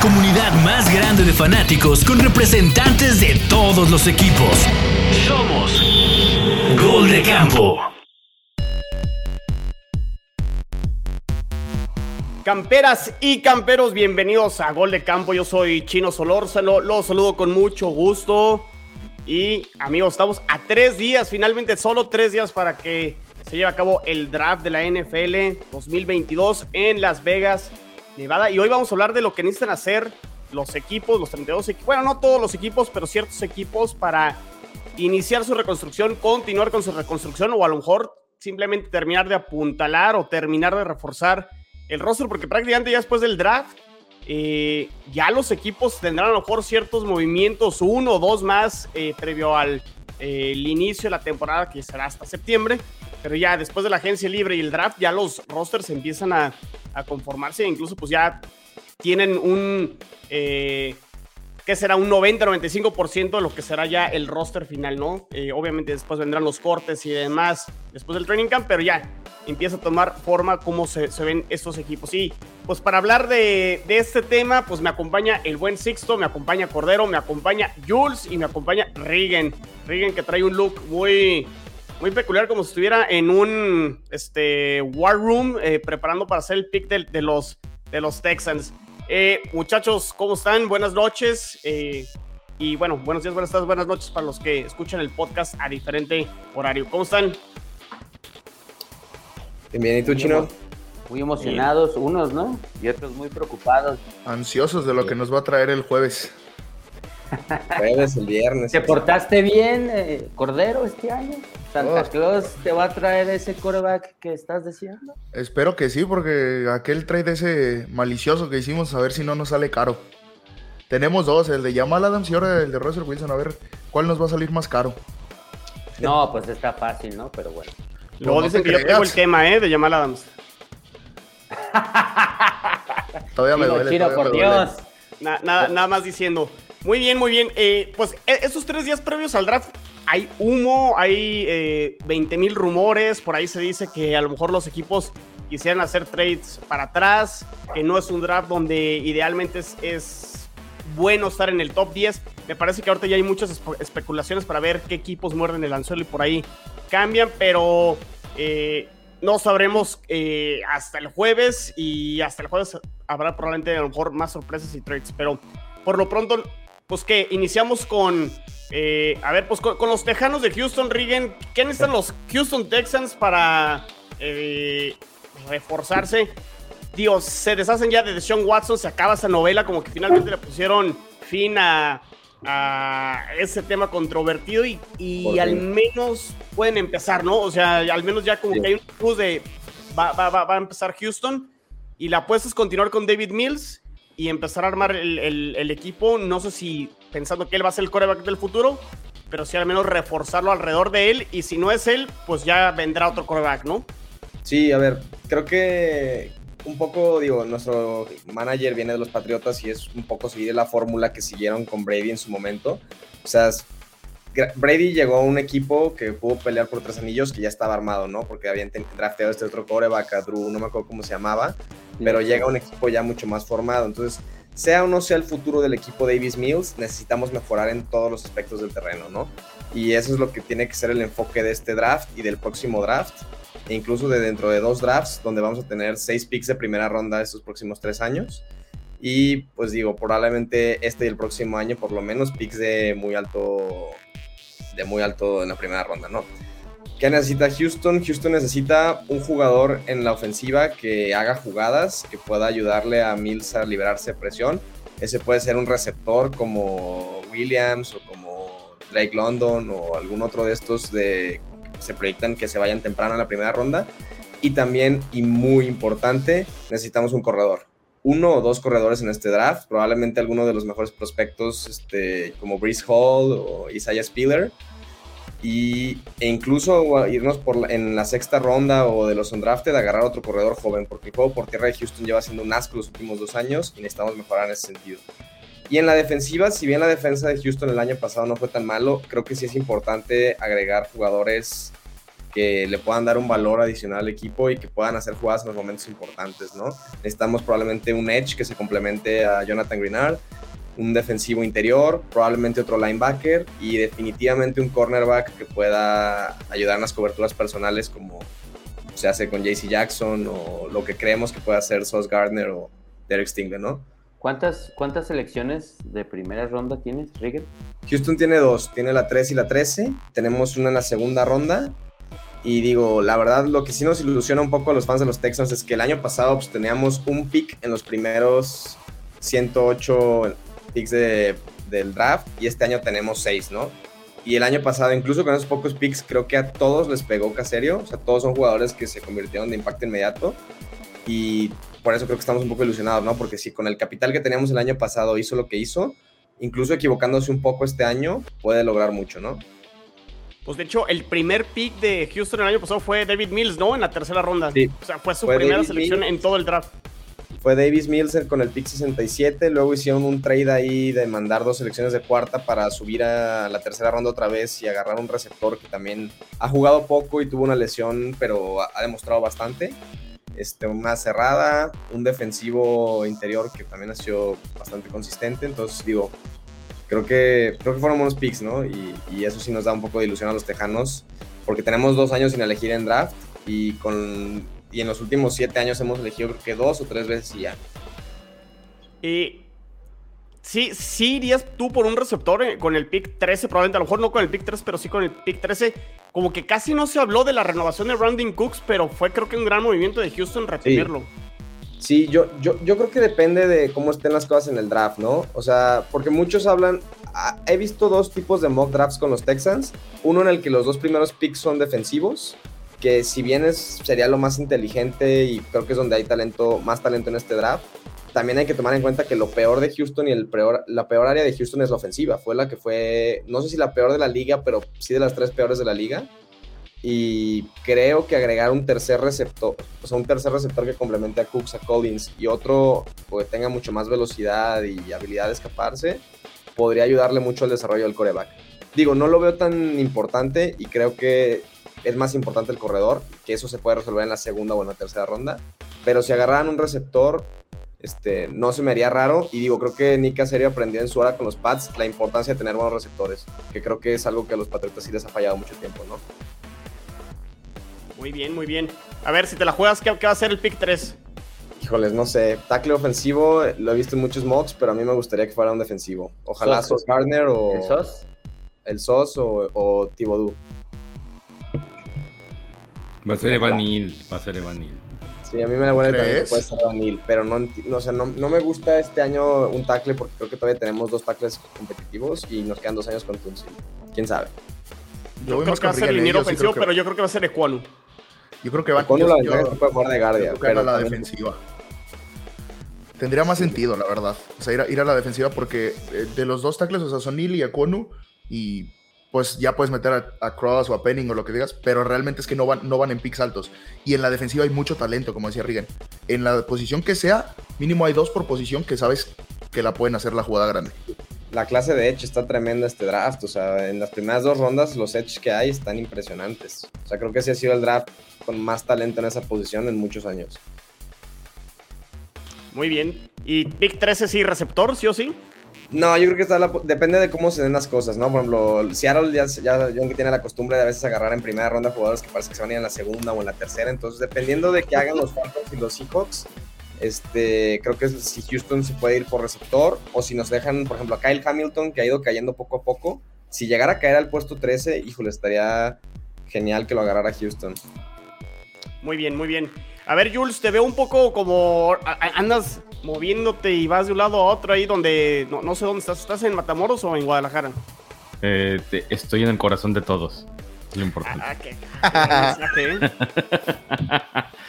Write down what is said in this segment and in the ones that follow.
comunidad más grande de fanáticos con representantes de todos los equipos. Somos Gol de Campo. Camperas y camperos, bienvenidos a Gol de Campo. Yo soy Chino Solórzano, los saludo con mucho gusto. Y amigos, estamos a tres días, finalmente solo tres días para que se lleve a cabo el draft de la NFL 2022 en Las Vegas, Y hoy vamos a hablar de lo que necesitan hacer los equipos, los 32 equipos, bueno, no todos los equipos, pero ciertos equipos para iniciar su reconstrucción, continuar con su reconstrucción o a lo mejor simplemente terminar de apuntalar o terminar de reforzar el roster, porque prácticamente ya después del draft, eh, ya los equipos tendrán a lo mejor ciertos movimientos, uno o dos más eh, previo al eh, inicio de la temporada, que será hasta septiembre. Pero ya después de la agencia libre y el draft, ya los rosters empiezan a, a conformarse, incluso pues ya tienen un que será un 90-95% de lo que será ya el roster final, ¿no? Eh, obviamente después vendrán los cortes y demás después del training camp, pero ya empieza a tomar forma cómo se, ven estos equipos. Y pues para hablar de, este tema, pues me acompaña el buen Sixto, me acompaña Cordero, me acompaña Jules y me acompaña Regan. Regan que trae un look muy, muy peculiar, como si estuviera en un este, War Room eh, preparando para hacer el pick de, los, de los Texans. Eh, muchachos, ¿cómo están? Buenas noches. Eh, y bueno, buenos días, buenas tardes, buenas noches para los que escuchan el podcast a diferente horario. ¿Cómo están? Bien, ¿y tú, Chino? Muy emocionados, unos, ¿no? Y otros muy preocupados. Ansiosos de lo que nos va a traer el jueves. Jueves, el viernes. ¿Te portaste bien, eh, Cordero, este año? ¿Santa oh. Claus te va a traer ese coreback que estás diciendo? Espero que sí, porque aquel trade ese malicioso que hicimos, a ver si no nos sale caro. Tenemos dos, el de Jamal Adams y ahora el de Russell Wilson, a ver cuál nos va a salir más caro. No, pues está fácil, ¿no? Pero bueno. Luego dicen que yo tengo el tema, ¿eh? De Jamal Adams. todavía me duele. por Dios. nada más diciendo. Muy bien, muy bien. Eh, pues e, esos tres días previos al draft hay humo, hay eh, 20 mil rumores, por ahí se dice que a lo mejor los equipos quisieran hacer trades para atrás, que no es un draft donde idealmente es, bueno estar en el top 10. Me parece que ahorita ya hay muchas especulaciones para ver qué equipos muerden el anzuelo y por ahí cambian, pero eh, no sabremos eh, hasta el jueves y hasta el jueves habrá probablemente a lo mejor más sorpresas y trades, pero por lo pronto pues que iniciamos con, eh, a ver, pues con, los Tejanos de Houston, Regan, ¿qué necesitan los Houston Texans para eh, reforzarse? Dios, se deshacen ya de Deshaun Watson, se acaba esa novela, como que finalmente le pusieron fin a, ese tema controvertido y, al menos pueden empezar, ¿no? O sea, al menos ya como que hay un cruz de va, va, va, va a empezar Houston y la apuesta es continuar con David Mills y empezar a armar el, equipo. No sé si pensando que él va a ser el coreback del futuro, pero sí al menos reforzarlo alrededor de él. Y si no es él, pues ya vendrá otro coreback, ¿no? Sí, a ver, creo que un poco, digo, nuestro manager viene de los Patriotas y es un poco seguir la fórmula que siguieron con Brady en su momento. O sea, Brady llegó a un equipo que pudo pelear por tres anillos que ya estaba armado, ¿no? Porque habían drafteado este otro coreback, a Drew, no me acuerdo cómo se llamaba, pero llega un equipo ya mucho más formado. Entonces, sea o no sea el futuro del equipo Davis Mills, necesitamos mejorar en todos los aspectos del terreno, ¿no? Y eso es lo que tiene que ser el enfoque de este draft y del próximo draft, e incluso de dentro de dos drafts, donde vamos a tener seis picks de primera ronda estos próximos tres años. Y pues digo, probablemente este y el próximo año, por lo menos, picks de muy alto, de muy alto en la primera ronda, ¿no? ¿Qué necesita Houston? Houston necesita un jugador en la ofensiva que haga jugadas, que pueda ayudarle a Mills a liberarse de presión. Ese puede ser un receptor como Williams o como Drake London o algún otro de estos de se proyectan que se vayan temprano en la primera ronda. Y también, y muy importante, necesitamos un corredor. Uno o dos corredores en este draft, probablemente alguno de los mejores prospectos este, como Breeze Hall o Isaiah Spiller y, e incluso irnos por en la sexta ronda o de los undrafted, agarrar otro corredor joven, porque el juego por tierra de Houston lleva siendo un asco los últimos dos años y necesitamos mejorar en ese sentido. Y en la defensiva, si bien la defensa de Houston el año pasado no fue tan malo, creo que sí es importante agregar jugadores que le puedan dar un valor adicional al equipo y que puedan hacer jugadas en los momentos importantes, ¿no? Necesitamos probablemente un edge que se complemente a Jonathan Greenard, un defensivo interior, probablemente otro linebacker y definitivamente un cornerback que pueda ayudar en las coberturas personales como se hace con JC Jackson o lo que creemos que pueda hacer Sauce Gardner o Derek Stingley, ¿no? ¿Cuántas, ¿Cuántas selecciones de primera ronda tienes, Rigger? Houston tiene dos, tiene la 3 y la 13. Tenemos una en la segunda ronda. Y digo, la verdad, lo que sí nos ilusiona un poco a los fans de los Texans es que el año pasado pues, teníamos un pick en los primeros 108 picks de, del draft y este año tenemos 6, ¿no? Y el año pasado, incluso con esos pocos picks, creo que a todos les pegó Caserio. O sea, todos son jugadores que se convirtieron de impacto inmediato. Y por eso creo que estamos un poco ilusionados, ¿no? Porque si con el capital que teníamos el año pasado hizo lo que hizo, incluso equivocándose un poco este año, puede lograr mucho, ¿no? Pues de hecho, el primer pick de Houston el año pasado fue David Mills, ¿no? En la tercera ronda. Sí. O sea, fue su Fue primera David selección Mills. en todo el draft. Fue Davis Mills con el pick 67, luego hicieron un trade ahí de mandar dos selecciones de cuarta para subir a la tercera ronda otra vez y agarrar un receptor que también ha jugado poco y tuvo una lesión, pero ha demostrado bastante. Este, una cerrada, un defensivo interior que también ha sido bastante consistente, entonces digo, creo que, creo que fueron buenos picks, ¿no? Y, y eso sí nos da un poco de ilusión a los tejanos, porque tenemos dos años sin elegir en draft y con y en los últimos siete años hemos elegido creo que dos o tres veces y ya. Y sí, sí irías tú por un receptor eh, con el pick 13, probablemente a lo mejor no con el pick 3, pero sí con el pick 13. Como que casi no se habló de la renovación de Brandon Cooks, pero fue creo que un gran movimiento de Houston retenerlo. Sí, yo, yo, yo creo que depende de cómo estén las cosas en el draft, ¿no? O sea, porque muchos hablan, ah, he visto dos tipos de mock drafts con los Texans, uno en el que los dos primeros picks son defensivos, que si bien es, sería lo más inteligente y creo que es donde hay talento, más talento en este draft, también hay que tomar en cuenta que lo peor de Houston y el peor, la peor área de Houston es la ofensiva. Fue la que fue, no sé si la peor de la liga, pero sí de las tres peores de la liga. Y creo que agregar un tercer receptor, o sea, un tercer receptor que complemente a Cooks, a Collins y otro que tenga mucho más velocidad y habilidad de escaparse, podría ayudarle mucho al desarrollo del coreback. Digo, no lo veo tan importante y creo que es más importante el corredor, que eso se puede resolver en la segunda o en la tercera ronda. Pero si agarraran un receptor, este, no se me haría raro. Y digo, creo que Nick Caserio aprendió en su hora con los Pats la importancia de tener buenos receptores, que creo que es algo que a los Patriotas sí les ha fallado mucho tiempo, ¿no? Muy bien, muy bien. A ver, si te la juegas, ¿qué, qué va a ser el pick 3? Híjoles, no sé. Tackle ofensivo, lo he visto en muchos mocks, pero a mí me gustaría que fuera un defensivo. Ojalá Sos- Sos Gardner o ¿El SOS? el Sos o, o Thibodeau. Va a ser Evan Neal, va a ser Evan Neal. Sí, a mí me huele también que puede ser O'Neal, pero no, no, o sea, no, no me gusta este año un tackle porque creo que todavía tenemos dos tackles competitivos y nos quedan dos años con Tunsil. ¿Quién sabe? Yo, creo que va a ser liniero ofensivo, pero yo creo que va a ser Ecuanu. Yo creo que va Cuando yo- la de guardia, pero la defensiva. Tendría más sentido, la verdad. O sea, ir a, ir a la defensiva porque eh, de los dos tackles, o sea, son Neal y Akonu, y pues ya puedes meter a, a Cross o a Penning o lo que digas, pero realmente es que no van, no van en picks altos. Y en la defensiva hay mucho talento, como decía Rigen. En la posición que sea, mínimo hay dos por posición que sabes que la pueden hacer la jugada grande. la clase de Edge está tremenda este draft. O sea, en las primeras dos rondas los Edge que hay están impresionantes. O sea, creo que sí ha sido el draft con más talento en esa posición en muchos años. Muy bien. ¿Y pick 13 sí, receptor, sí o sí? No, yo creo que está la- depende de cómo se den las cosas, ¿no? Por ejemplo, Seattle ya, ya que tiene la costumbre de a veces agarrar en primera ronda jugadores que parece que se van a ir en la segunda o en la tercera. Entonces, dependiendo de qué hagan los Falcons y los Seahawks, este, creo que es si Houston se puede ir por receptor o si nos dejan, por ejemplo, a Kyle Hamilton, que ha ido cayendo poco a poco. Si llegara a caer al puesto 13, híjole, estaría genial que lo agarrara Houston. Muy bien, muy bien. A ver, Jules, te veo un poco como andas moviéndote y vas de un lado a otro ahí donde no, no sé dónde estás. ¿Estás en Matamoros o en Guadalajara? Eh, te- estoy en el corazón de todos. Es lo importante. Ah, qué gran mensaje, ¿eh?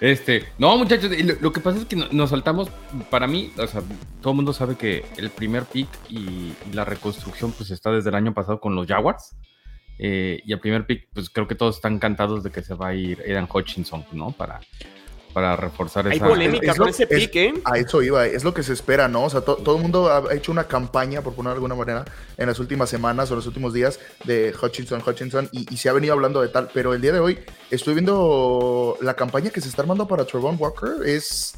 Este, no, muchachos, lo, lo que pasa es que no- nos saltamos. Para mí, o sea, todo el mundo sabe que el primer pick y, y la reconstrucción, pues está desde el año pasado con los Jaguars. Eh, y el primer pick, pues creo que todos están encantados de que se va a ir Aidan Hutchinson, ¿no? Para, para reforzar Hay esa. polémica es con lo- ese es- pick, ¿eh? A eso iba, es lo que se espera, ¿no? O sea, to- todo el mundo ha hecho una campaña, por ponerlo de alguna manera, en las últimas semanas o los últimos días de Hutchinson, Hutchinson, y, y se ha venido hablando de tal, pero el día de hoy estoy viendo la campaña que se está armando para Trevon Walker, es...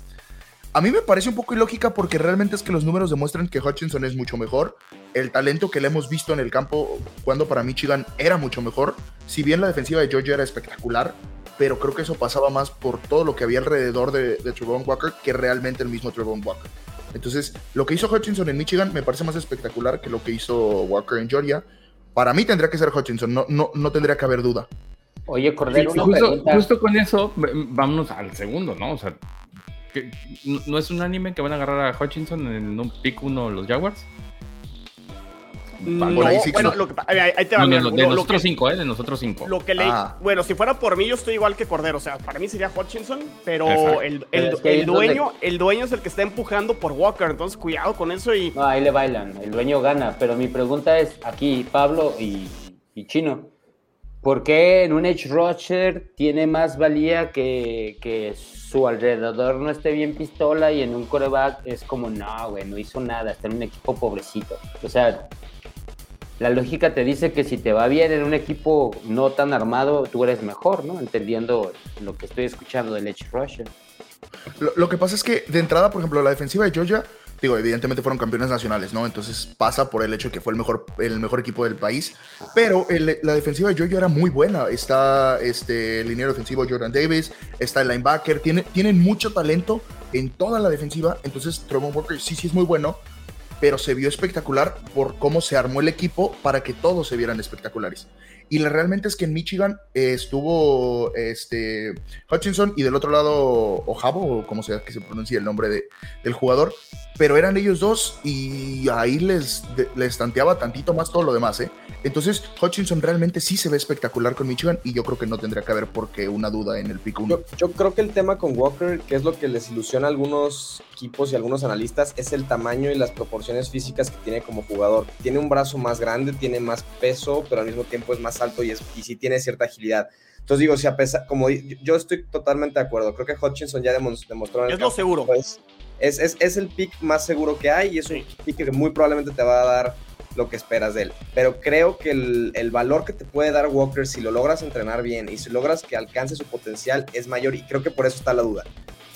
A mí me parece un poco ilógica porque realmente es que los números demuestran que Hutchinson es mucho mejor. El talento que le hemos visto en el campo cuando para Michigan era mucho mejor. Si bien la defensiva de Georgia era espectacular, pero creo que eso pasaba más por todo lo que había alrededor de, de Trevon Walker que realmente el mismo Trevon Walker. Entonces, lo que hizo Hutchinson en Michigan me parece más espectacular que lo que hizo Walker en Georgia. Para mí tendría que ser Hutchinson, no, no, no tendría que haber duda. Oye, Cordero, Sí, una justo, pregunta. justo con eso, vámonos al segundo, ¿no? O sea, que- no- ¿no es un anime que van a agarrar a Hutchinson en un pick uno los Jaguars? No, por ahí sí que bueno, no. lo que, ahí, ahí te va, No, no, mira, no, lo- de nosotros que- cinco, ¿eh? De nosotros cinco. Lo que leí, Ah. bueno, si fuera por mí, yo estoy igual que Cordero. O sea, para mí sería Hutchinson, pero el, donde- dueño, el dueño es el que está empujando por Walker. Entonces, cuidado con eso y No, ahí le bailan, el dueño gana. Pero mi pregunta es, aquí, Pablo y, y Chino, ¿por qué en un Edge Rusher tiene más valía que, que su alrededor no esté bien pistola y en un coreback es como, no, güey, no hizo nada, está en un equipo pobrecito? O sea, la lógica te dice que si te va bien en un equipo no tan armado, tú eres mejor, ¿no? Entendiendo lo que estoy escuchando del Edge Rusher. Lo, lo que pasa es que de entrada, por ejemplo, la defensiva de Georgia, digo, evidentemente fueron campeones nacionales, ¿no? Entonces pasa por el hecho de que fue el mejor, el mejor equipo del país. Pero el- la defensiva de Georgia era muy buena. Está este, el liniero ofensivo Jordan Davis, está el linebacker, tiene, tienen mucho talento en toda la defensiva. Entonces, Trevon Walker sí, sí es muy bueno, pero se vio espectacular por cómo se armó el equipo para que todos se vieran espectaculares. Y la, realmente es que en Michigan eh, estuvo este, Hutchinson y del otro lado Ojabo, o como sea que se pronuncia el nombre de, del jugador, pero eran ellos dos y ahí les, de- les tanteaba tantito más todo lo demás. ¿eh? Entonces Hutchinson realmente sí se ve espectacular con Michigan y yo creo que no tendría que haber porque una duda en el pick 1. Yo, yo creo que el tema con Walker, que es lo que les ilusiona a algunos equipos y algunos analistas, es el tamaño y las proporciones físicas que tiene como jugador. Tiene un brazo más grande, tiene más peso, pero al mismo tiempo es más alto y, es, y sí tiene cierta agilidad. Entonces digo, si a pesar, como yo estoy totalmente de acuerdo, creo que Hutchinson ya demos- demostró en el es lo seguro. pues, es, es, es el pick más seguro que hay y es un pick que muy probablemente te va a dar lo que esperas de él. Pero creo que el, el valor que te puede dar Walker si lo logras entrenar bien y si logras que alcance su potencial es mayor y creo que por eso está la duda.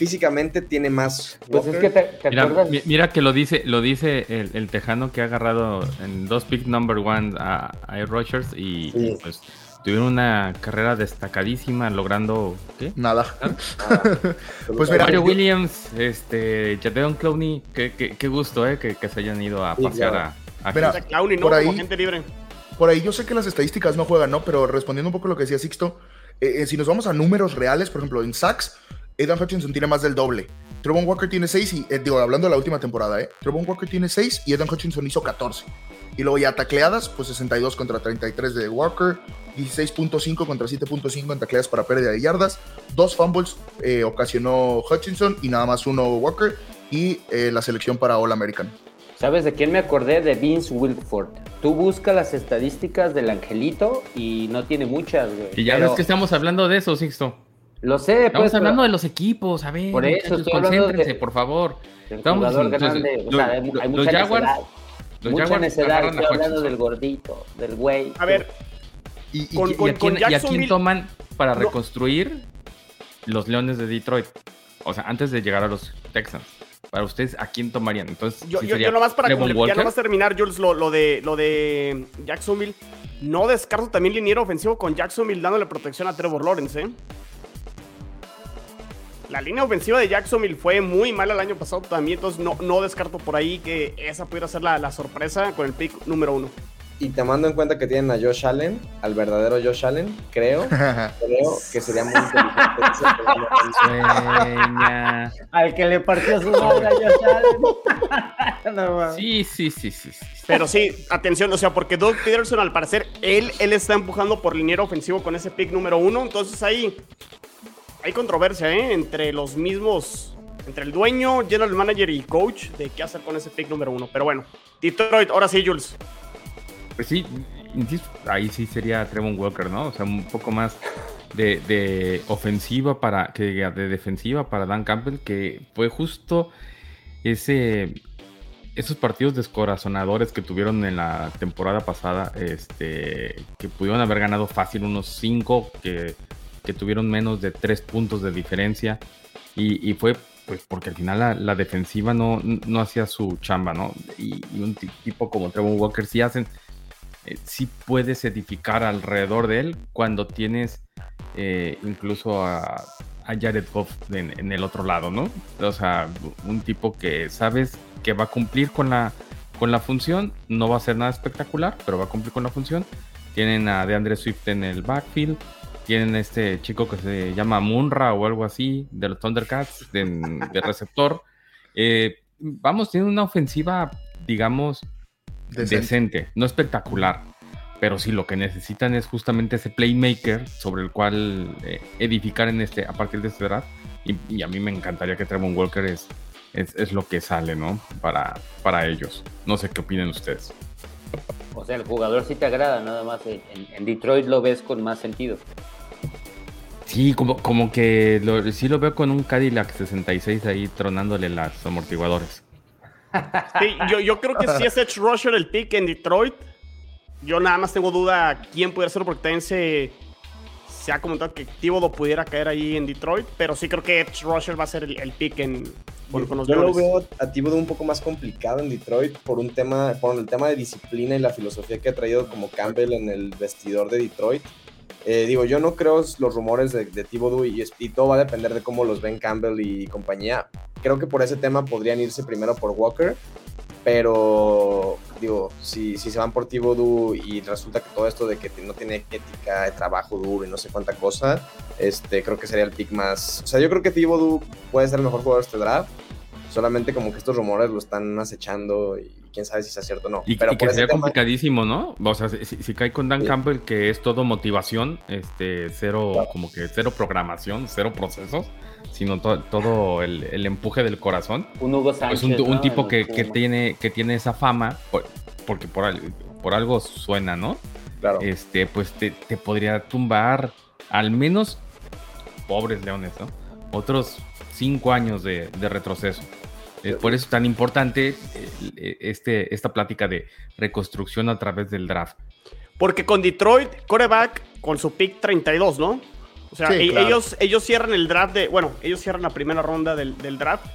Físicamente tiene más. Pues es que te, te Mira, acuerdas... mi- mira que lo dice, lo dice el, el tejano que ha agarrado en dos pick number one a, a Air Rodgers y, Sí. y, pues tuvieron una carrera destacadísima logrando ¿qué? Nada. Pues mira, Mario yo- Williams, este, Jadeon Clowney, qué, qué, qué gusto eh, que, que se hayan ido a pasear a, a Mira, Clowney, ¿no? por ahí- Como gente libre. Por ahí yo sé que las estadísticas no juegan, ¿no? Pero respondiendo un poco a lo que decía Sixto, eh, eh, si nos vamos a números reales, por ejemplo, en sacks, Aidan Hutchinson tiene más del doble. Trevon Walker tiene 6 y, eh, digo, hablando de la última temporada, ¿eh? Trevon Walker tiene 6 y Aidan Hutchinson hizo 14. Y luego ya tacleadas, pues 62 contra 33 de Walker, 16.5 contra 7.5 en tacleadas para pérdida de yardas, dos fumbles eh, ocasionó Hutchinson y nada más uno Walker y eh, la selección para All American. ¿Sabes de quién me acordé? De Vince Wilford. Tú buscas las estadísticas del angelito y no tiene muchas, güey. Y ya Pero ves que estamos hablando de eso, Sixto. Lo sé, Estamos pues. hablando pero de los equipos, a ver, Por eso hablando concéntrense, de- por favor. Estamos entonces, grande. O sea, hay, lo- hay los mucha Jaguars- necedad. Los mucha Jaguars necedad. Estoy a hablando Hutchinson. del gordito, del güey. A ver, Y, y- Con- ¿Y, con- a quién, con y a quién toman para No. reconstruir los Leones de Detroit? O sea, antes de llegar a los Texans. Para ustedes, ¿a quién tomarían? Entonces, yo, ¿sí yo, sería yo nomás para ya nomás terminar, Jules, lo, lo de, lo de Jacksonville. No descarto también liniero ofensivo con Jacksonville dándole protección a Trevor Lawrence, ¿eh? La línea ofensiva de Jacksonville fue muy mala el año pasado también, entonces no, no descarto por ahí que esa pudiera ser la, la sorpresa con el pick número uno. Y te mando en cuenta que tienen a Josh Allen, al verdadero Josh Allen, creo, creo que sería muy inteligente. Al que le partió su madre a Josh Allen. No. Sí, sí, sí, sí. sí. Pero sí, atención, o sea, porque Doug Peterson al parecer, él, él está empujando por liniero ofensivo con ese pick número uno, entonces ahí hay controversia, ¿eh? Entre los mismos, entre el dueño, general manager y coach de qué hacer con ese pick número uno. Pero bueno, Detroit, ahora sí, Jules. Pues sí, ahí sí sería Trevon Walker, ¿no? O sea, un poco más de, ofensiva para que de defensiva para Dan Campbell que fue justo ese esos partidos descorazonadores que tuvieron en la temporada pasada, este, que pudieron haber ganado fácil unos 5, que, que, tuvieron menos de 3 puntos de diferencia, y, y fue pues porque al final la, la, defensiva no, no hacía su chamba, ¿no? Y, y un tipo como Trevor Walker sí hacen, eh, sí puedes edificar alrededor de él cuando tienes eh, incluso a, a Jared Goff en, en, el otro lado, ¿no? O sea, un tipo que sabes que va a cumplir con la, con la función, no va a ser nada espectacular, pero va a cumplir con la función. Tienen a DeAndre Swift en el backfield, tienen este chico que se llama Munra o algo así, de los Thundercats, de, de receptor. Eh, vamos, tienen una ofensiva, digamos, decente. decente, no espectacular pero sí lo que necesitan es justamente ese playmaker sobre el cual eh, edificar en este, a partir de este draft. Y, y, a mí me encantaría que Trevon Walker es, es, es, lo que sale, ¿no? Para, para ellos. No sé qué opinan ustedes. O sea, el jugador sí te agrada, nada más en, en Detroit lo ves con más sentido. Sí, como, como que lo, sí lo veo con un Cadillac 66 ahí tronándole los amortiguadores. Sí, yo, yo creo que sí es Edge Rusher el pick en Detroit yo nada más tengo duda quién pudiera ser, porque también se, se ha comentado que Thibodeau pudiera caer ahí en Detroit, pero sí creo que Edge Rusher va a ser el, el pick en, con, con los Yo lo veo a Thibodeau un poco más complicado en Detroit por un tema, por el tema de disciplina y la filosofía que ha traído como Campbell en el vestidor de Detroit. Eh, digo, yo no creo los rumores de, de Thibodeau y, todo va a depender de cómo los ven Campbell y compañía. Creo que por ese tema podrían irse primero por Walker, pero digo, si, si se van por Thibodeau y resulta que todo esto de que no tiene ética de trabajo duro y no sé cuánta cosa, este, creo que sería el pick más. O sea, yo creo que Thibodeau puede ser el mejor jugador de este draft. Solamente como que estos rumores lo están acechando y quién sabe si sea cierto o no. Y, Pero y que sería tema... complicadísimo, ¿no? O sea, si, si, cae con Dan sí. Campbell, que es todo motivación, este, cero, claro. como que cero programación, cero procesos, sino to, todo el, el, empuje del corazón. Un Hugo Sánchez. Pues un, un ¿no? tipo que, que, tiene, que tiene esa fama, por, porque por, por, algo suena, ¿no? Claro. Este, pues te, te podría tumbar al menos, pobres leones, ¿no? Otros cinco años de, de retroceso. Eh, por eso es tan importante eh, este, esta plática de reconstrucción a través del draft. Porque con Detroit, coreback con su pick 32, ¿no? O sea, sí, claro. ellos, ellos cierran el draft de. Bueno, ellos cierran la primera ronda del, del draft.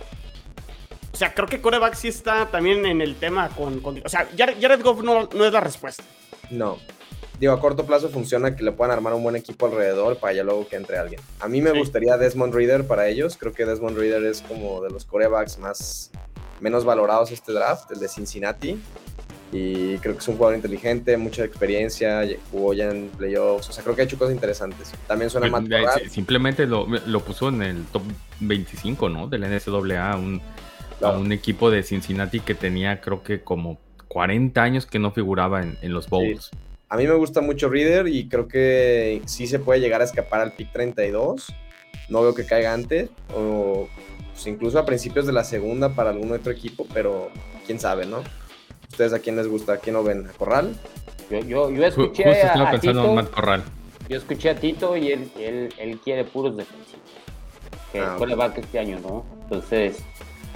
O sea, creo que coreback sí está también en el tema con. con o sea, Jared, Jared Goff no, no, es la respuesta. No. Digo, a corto plazo funciona que le puedan armar un buen equipo alrededor para ya luego que entre alguien. A mí me sí. gustaría Desmond Reader para ellos. Creo que Desmond Reader es como de los corebacks más menos valorados este draft, el de Cincinnati. Y creo que es un jugador inteligente, mucha experiencia, jugó ya en playoffs. O sea, creo que ha hecho cosas interesantes. También suena Matt Corral. Simplemente lo, lo, puso en el top 25, ¿no? Del NCAA, un, claro. a un equipo de Cincinnati que tenía, creo que como 40 años que no figuraba en, en los bowls. Sí. A mí me gusta mucho Reader y creo que sí se puede llegar a escapar al pick 32. No veo que caiga antes o pues, incluso a principios de la segunda para algún otro equipo, pero quién sabe, ¿no? ¿Ustedes a quién les gusta? ¿A quién lo ven? ¿A Corral? Yo, yo, yo escuché Justo estaba a, pensando Tito, en Matt Corral. Yo escuché a Tito y él, él, él quiere puros defensivos. Que ah, okay. va este año, ¿no? Entonces,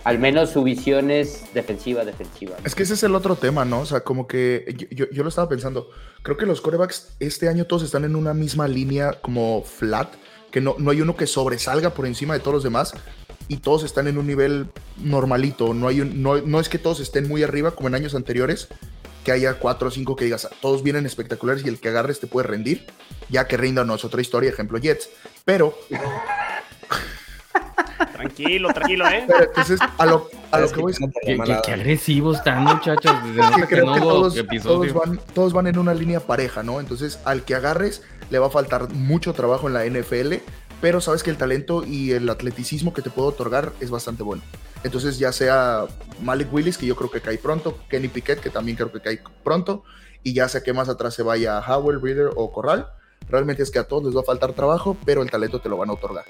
al menos su visión es defensiva, defensiva. Es que ese es el otro tema, ¿no? O sea, como que yo, yo, yo, lo estaba pensando. Creo que los corebacks este año todos están en una misma línea como flat, que no, no hay uno que sobresalga por encima de todos los demás y todos están en un nivel normalito. No, hay un, no, no es que todos estén muy arriba como en años anteriores, que haya cuatro o cinco que digas, todos vienen espectaculares y el que agarres te puede rendir. Ya que rinda no es otra historia, ejemplo Jets. Pero Tranquilo, tranquilo, ¿eh? Pero entonces, a lo, a lo que voy ¿Qué, qué, qué, agresivos están, muchachos. Desde que no que todos, todos, van, todos van en una línea pareja, ¿no? Entonces, al que agarres, le va a faltar mucho trabajo en la NFL, pero sabes que el talento y el atleticismo que te puedo otorgar es bastante bueno. Entonces, ya sea Malik Willis, que yo creo que cae pronto, Kenny Piquet, que también creo que cae pronto, y ya sea que más atrás se vaya Howell, Reader o Corral, realmente es que a todos les va a faltar trabajo, pero el talento te lo van a otorgar.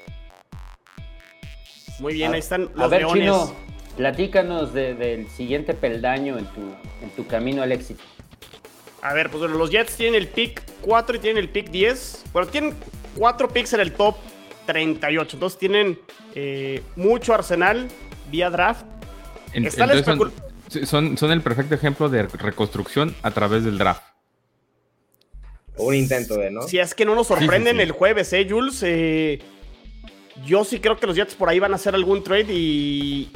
Muy bien, a, ahí están los a ver, leones. Chino, platícanos de, del siguiente peldaño en tu, en tu camino al éxito. A ver, pues bueno, los Jets tienen el pick 4 y tienen el pick 10. Bueno, tienen cuatro picks en el top 38. Entonces tienen eh, mucho arsenal vía draft. En- Está la entonces especul- son, son, son el perfecto ejemplo de reconstrucción a través del draft. O un intento de, ¿no? Si es que no nos sorprenden sí. el jueves, ¿eh, Jules? Eh, yo sí creo que los Jets por ahí van a hacer algún trade y,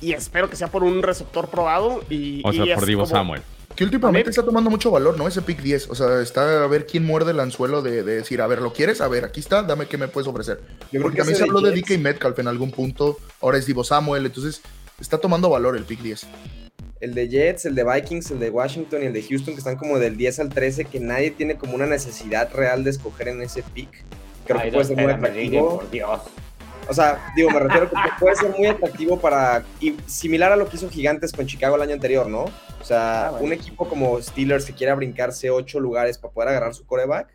y espero que sea por un receptor probado. Y, O sea, por Divo como- Samuel. Que últimamente A mí- está tomando mucho valor, ¿no? Ese pick 10. O sea, está a ver quién muerde el anzuelo de, de decir, a ver, ¿lo quieres? A ver, aquí está, dame qué me puedes ofrecer. Yo creo Porque que también ese se habló de DK Metcalf en algún punto. Ahora es Divo Samuel. Entonces, está tomando valor el pick 10. El de Jets, el de Vikings, el de Washington y el de Houston, que están como del 10 al 13, que nadie tiene como una necesidad real de escoger en ese pick. Creo Ay, que puede ser muy atractivo. por Dios. O sea, digo, me refiero que puede ser muy atractivo para. Y similar a lo que hizo Gigantes con Chicago el año anterior, ¿no? O sea, Ah, bueno. un equipo como Steelers que quiera brincarse ocho lugares para poder agarrar su coreback.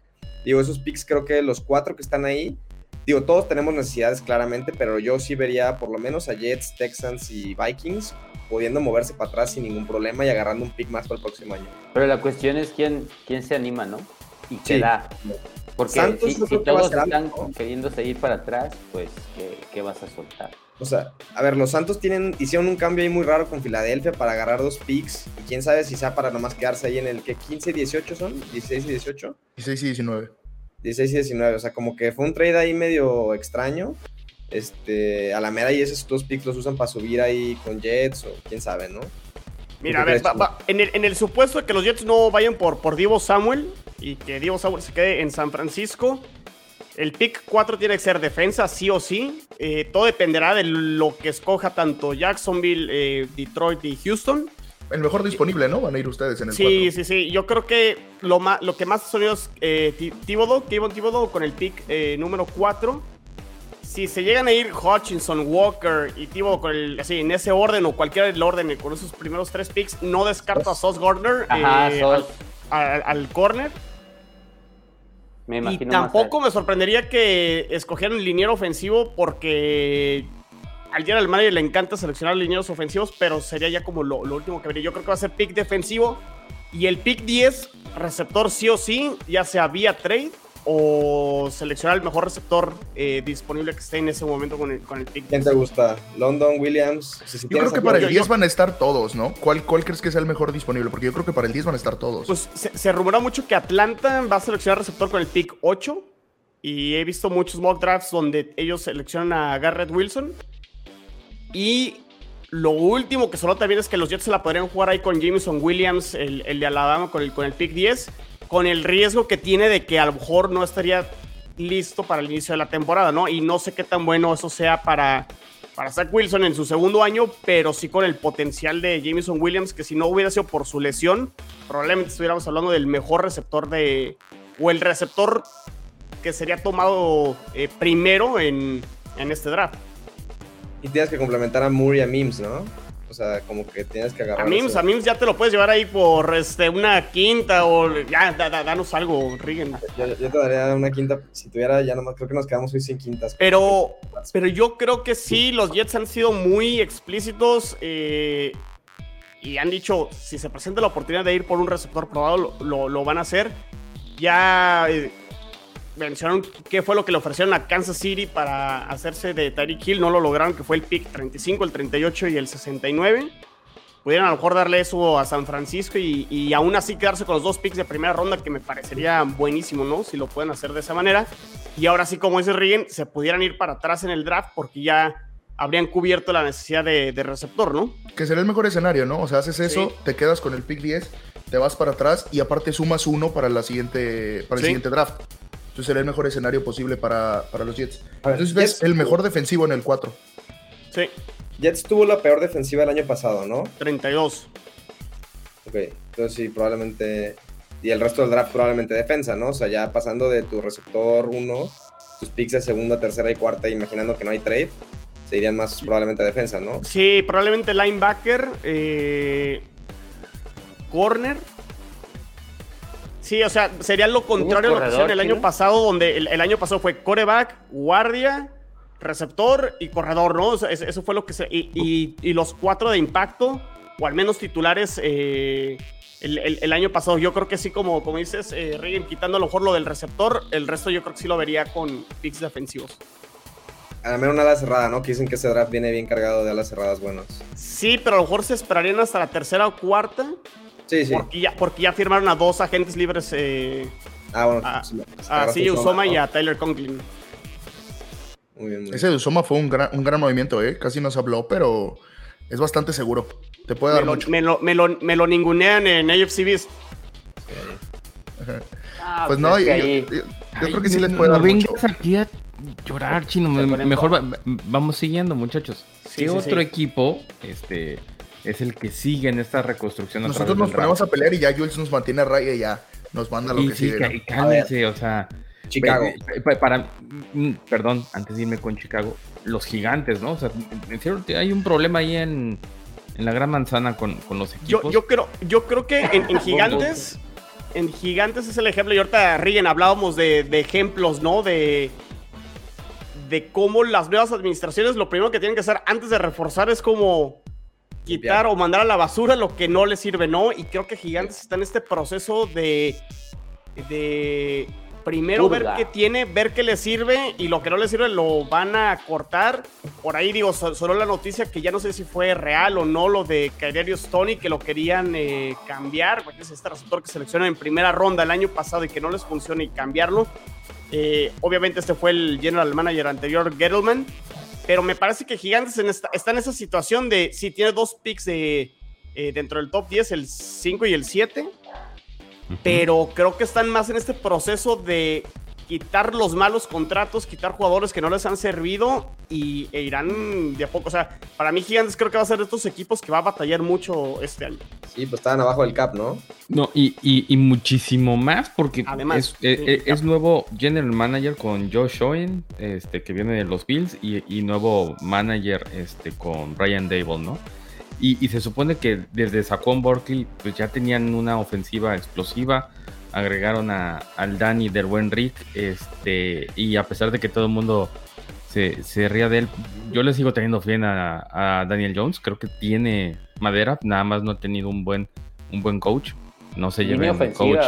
Digo, esos picks creo que los cuatro que están ahí. Digo, todos tenemos necesidades claramente, pero yo sí vería por lo menos a Jets, Texans y Vikings pudiendo moverse para atrás sin ningún problema y agarrando un pick más para el próximo año. Pero la cuestión es quién, quién se anima, ¿no? Y qué Sí. da. Porque Santos si, yo si todos están algo. queriéndose ir para atrás, pues, ¿qué, qué vas a soltar? O sea, a ver, los Santos tienen, hicieron un cambio ahí muy raro con Filadelfia para agarrar dos picks. Y quién sabe si sea para nomás quedarse ahí en el que 15 y 18 son, 16 y 18. 16 y 19. 16 y 19, o sea, como que fue un trade ahí medio extraño. Este, a la mera y esos dos picks los usan para subir ahí con Jets o quién sabe, ¿no? Mira, a ¿Tú qué ver, va- va- en, el, en el supuesto de que los Jets no vayan por, por Divo Samuel y que Divo Samuel se quede en San Francisco, el pick 4 tiene que ser defensa, sí o sí. Eh, todo dependerá de lo que escoja tanto Jacksonville, eh, Detroit y Houston. El mejor disponible, ¿no? Van a ir ustedes en el Sí, 4. sí, sí. Yo creo que lo, que más ha sonido es eh, Thibodeau, Thibodeau con el pick eh, número 4. Si se llegan a ir Hutchinson, Walker y el, así, en ese orden o cualquiera del orden con esos primeros tres picks, no descarto a Sauce Gardner Ajá, eh, al, al- al corner. Me Y imagino más tampoco me sorprendería que escogieran el liniero ofensivo porque al general manager le encanta seleccionar linieros ofensivos, pero sería ya como lo, lo último que vería. Yo creo que va a ser pick defensivo y el pick 10, receptor sí o sí, ya sea vía trade o seleccionar el mejor receptor eh, disponible que esté en ese momento con el, con el pick. ¿Quién te gusta? London, Williams. Si- si Yo creo que para el yo- 10 yo- van a estar todos, ¿no? ¿Cuál, ¿Cuál crees que sea el mejor disponible? Porque yo creo que para el 10 van a estar todos. Pues se, se rumora mucho que Atlanta va a seleccionar receptor con el pick 8. Y he visto muchos mock drafts donde ellos seleccionan a Garrett Wilson. Y lo último que solo también es que los Jets se la podrían jugar ahí con Jameson Williams, el, el de Alabama, con el, con el pick 10. Con el riesgo que tiene de que a lo mejor no estaría listo para el inicio de la temporada, ¿no? Y no sé qué tan bueno eso sea para, para Zach Wilson en su segundo año, pero sí con el potencial de Jameson Williams, que si no hubiera sido por su lesión, probablemente estuviéramos hablando del mejor receptor de. o el receptor que sería tomado eh, primero en, en este draft. Y tienes que complementar a Moore y a Mims, ¿no? O sea, como que tienes que agarrar. A Mims, eso. a Mims ya te lo puedes llevar ahí por este, una quinta o ya, da- da- danos algo, Rigen. Yo, yo te daría una quinta. Si tuviera, ya nomás creo que nos quedamos hoy sin quintas. Pero, pero yo creo que sí, los Jets han sido muy explícitos eh, y han dicho, si se presenta la oportunidad de ir por un receptor probado, lo, lo- lo van a hacer. Ya eh, mencionaron qué fue lo que le ofrecieron a Kansas City para hacerse de Tyreek Hill. No lo lograron, que fue el pick 35, el 38 y el 69. Pudieran a lo mejor darle eso a San Francisco y, y aún así quedarse con los dos picks de primera ronda, que me parecería buenísimo, ¿no? Si lo pueden hacer de esa manera. Y ahora sí, como dice Rigen, se pudieran ir para atrás en el draft porque ya habrían cubierto la necesidad de, de receptor, ¿no? Que sería el mejor escenario, ¿no? O sea, haces eso, Sí. te quedas con el pick 10, te vas para atrás y aparte sumas uno para, la siguiente, para el Sí. siguiente draft. Entonces sería el mejor escenario posible para, para los Jets. Ver, Entonces ves Jets- el mejor defensivo en el 4. Sí, Jets tuvo la peor defensiva el año pasado, ¿no? 32. Ok, entonces sí, probablemente. Y el resto del draft probablemente defensa, ¿no? O sea, ya pasando de tu receptor 1, tus picks de segunda, tercera y cuarta, imaginando que no hay trade, se irían más probablemente a defensa, ¿no? Sí, probablemente linebacker, eh, corner. Sí, o sea, sería lo contrario a lo que hicieron el año pasado, donde el, el año pasado fue coreback, guardia, receptor y corredor, ¿no? O sea, eso, eso fue lo que se... Y, y- y los cuatro de impacto, o al menos titulares eh, el, el- el año pasado. Yo creo que sí, como, como dices, eh, Reagan, quitando a lo mejor lo del receptor, el resto yo creo que sí lo vería con picks defensivos. A menos una ala cerrada, ¿no? Que dicen que ese draft viene bien cargado de alas cerradas buenas. Sí, pero a lo mejor se esperarían hasta la tercera o cuarta, Sí, sí. porque, ya, porque ya firmaron a dos agentes libres, eh, Ah, bueno. a, sí, a agarraste CJ Usoma, y ¿no? a Tyler Conklin. Muy bien, muy bien. Ese de Usoma fue un gran, un gran movimiento, ¿eh? Casi nos habló, pero es bastante seguro. Te puede Me dar lo, mucho. me, lo, me, lo, me lo ningunean en AFC Beast. Ah, Pues no, es yo, creo que sí les no- puede no dar mucho. vengas aquí a llorar, chino. Se me- Mejor va- vamos siguiendo, muchachos. Sí, ¿Qué sí, otro sí. equipo este, es el que sigue en esta reconstrucción? Nosotros nos ponemos a pelear y ya Jules nos mantiene a raya y ya nos manda lo que sí, sigue. ¿no? cálmense, o sea. Chicago. Para, mm, perdón, antes de irme con Chicago, los gigantes, ¿no? O sea, en serio, hay un problema ahí en, en la gran manzana con, con los Yo, equipos. yo creo, yo creo que en, en Gigantes, en Gigantes es el ejemplo. Y ahorita, Rigen, hablábamos de, de ejemplos, ¿no? De, de cómo las nuevas administraciones lo primero que tienen que hacer antes de reforzar es como quitar o mandar a la basura lo que no les sirve, ¿no? Y creo que Gigantes está en este proceso de, de primero ver qué tiene, ver qué le sirve y lo que no le sirve lo van a cortar. Por ahí digo, so- sonó la noticia que ya no sé si fue real o no lo de Kadarius Tony que lo querían eh, cambiar, porque es este receptor que seleccionan en primera ronda el año pasado y que no les funciona y cambiarlo. Eh, obviamente este fue el general manager anterior, Gettleman, pero me parece que Gigantes en esta- está en esa situación de si tiene dos picks de, eh, dentro del top 10, el 5 y el 7, Ujú. pero creo que están más en este proceso de quitar los malos contratos, quitar jugadores que no les han servido y e irán de a poco. O sea, para mí Gigantes creo que va a ser de estos equipos que va a batallar mucho este año. Sí, pues estaban abajo del cap, ¿no? No, y, y- y muchísimo más porque Además, es, eh, sí, eh, es nuevo general manager con Josh Owen, este, que viene de los Bills, y, y nuevo manager este, con Ryan Dable, ¿no? Y, y se supone que desde Saquon Barkley pues ya tenían una ofensiva explosiva, agregaron a, al Danny del buen Rick, este, y a pesar de que todo el mundo se, se ría de él, yo le sigo teniendo fe a, a Daniel Jones, creo que tiene madera, nada más no ha tenido un buen, un buen coach, no se lleven coach,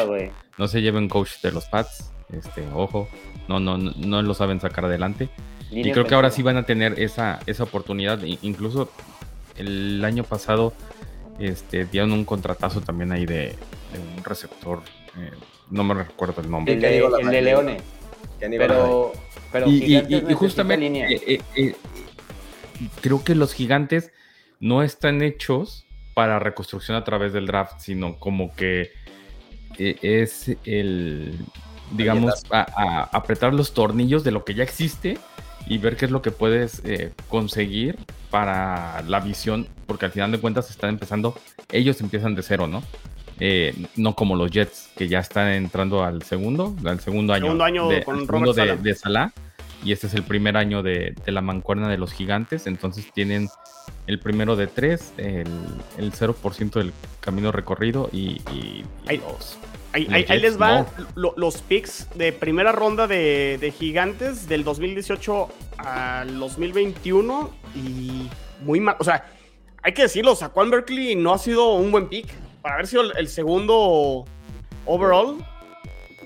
no se lleven coach de los Pats, este, ojo, no, no, no, no lo saben sacar adelante. Y creo que ahora sí van a tener esa, esa oportunidad. Incluso el año pasado este, dieron un contratazo también ahí de, de un receptor. Eh, no me recuerdo el nombre. El ¿Qué de, el de. Kenny Pero, pero Y, y- Gigantes y- y necesita justamente línea. eh, eh, eh, creo que los gigantes no están hechos para reconstrucción a través del draft, sino como que eh, es el, digamos, a, a- apretar los tornillos de lo que ya existe y ver qué es lo que puedes eh, conseguir para la visión, porque al final de cuentas están empezando, ellos empiezan de cero, ¿no? Eh, no como los Jets, que ya están entrando al segundo, al segundo año, Segundo año de, con segundo de, Saleh. de Salah, y este es el primer año de, de la mancuerna de los gigantes, entonces tienen el primero de tres, el, el 0% del camino recorrido y, y- y los- Ahí, Los ahí- les van no. lo- los picks de primera ronda de, de Gigantes del 2018 al 2021 y muy mal. O sea, hay que decirlo, Saquon Berkeley no ha sido un buen pick. Para haber sido el, segundo overall,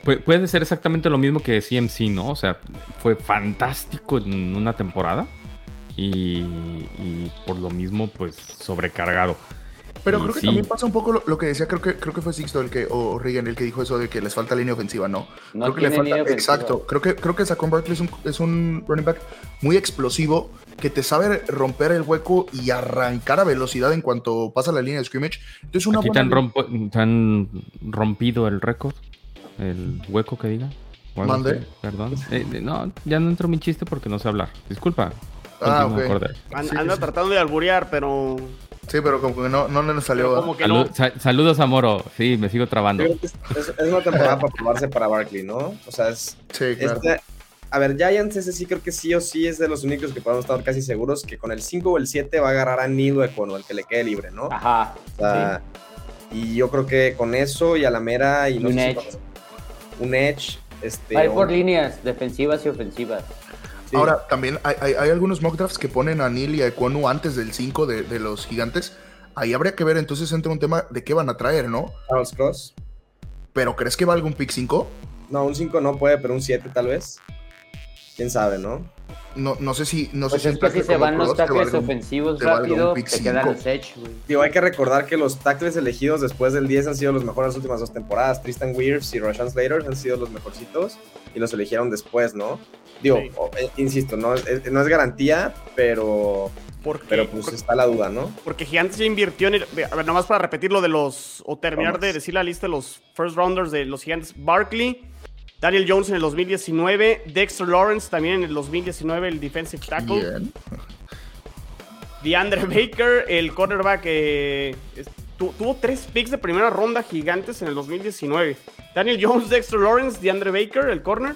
Pu- puede ser exactamente lo mismo que CMC, ¿no? O sea, fue fantástico en una temporada y por lo mismo, pues, sobrecargado. Pero Y creo que sí. también pasa un poco lo, lo que decía, creo que, creo que fue Sixto el que, o Reagan el que dijo eso de que les falta línea ofensiva, ¿no? No creo que le tiene falta, exacto, creo que, creo que Saquon Barkley es un, es un running back muy explosivo que te sabe romper el hueco y arrancar a velocidad en cuanto pasa la línea de scrimmage. Entonces una Aquí te buena han, rompo- te han rompido el récord, el hueco que diga. Mande. Perdón. Eh, eh, no, ya no entro mi chiste porque no sé hablar. Disculpa. Ah, ok. Cordero. an- Sí, anda sí. tratando de alburear, pero, Sí, pero como que no, no le salió. que Salud- no. sa- saludos a Moro. Sí, me sigo trabando. Es, es- es una temporada para probarse para Barkley, ¿no? O sea, es, Sí, claro. este- a ver, Giants ese sí creo que sí o sí es de los únicos que podemos estar casi seguros que con el 5 o el 7 va a agarrar a Nido o el que le quede libre, ¿no? Ajá. O sea, Y yo creo que con eso y a la mera y no Un sé si edge. un edge, este, ir por líneas defensivas y ofensivas. Sí. Ahora, también hay, hay- hay algunos mock drafts que ponen a Neil y a Ekwonu antes del 5 de, de los gigantes. ahí habría que ver entonces entre un tema de qué van a traer, ¿no? Charles Cross. Pero ¿crees que valga un pick 5? No, un 5 no puede, pero un 7 tal vez. Quién sabe, ¿no? No, no sé si. No Pues sé es si que si se van los tackles ofensivos rápido, te quedan los edge, güey. Digo, hay que recordar que los tackles elegidos después del 10 han sido los mejores las últimas dos temporadas. Tristan Wirfs y Rashawn Slater han sido los mejorcitos y los eligieron después, ¿no? Digo, Sí. o- eh, insisto, no es, no es garantía, pero, Porque, pero pues está la duda, ¿no? porque Gigantes ya invirtió en el- A ver, nomás para repetir lo de los. O terminar Vamos. de decir la lista de los first rounders de los Gigantes. Barkley, Daniel Jones en el 2019, Dexter Lawrence también en el 2019, el defensive tackle. Bien. DeAndre Baker, el cornerback, eh, tu- tuvo tres picks de primera ronda gigantes en el 2019. Daniel Jones, Dexter Lawrence, DeAndre Baker, el corner.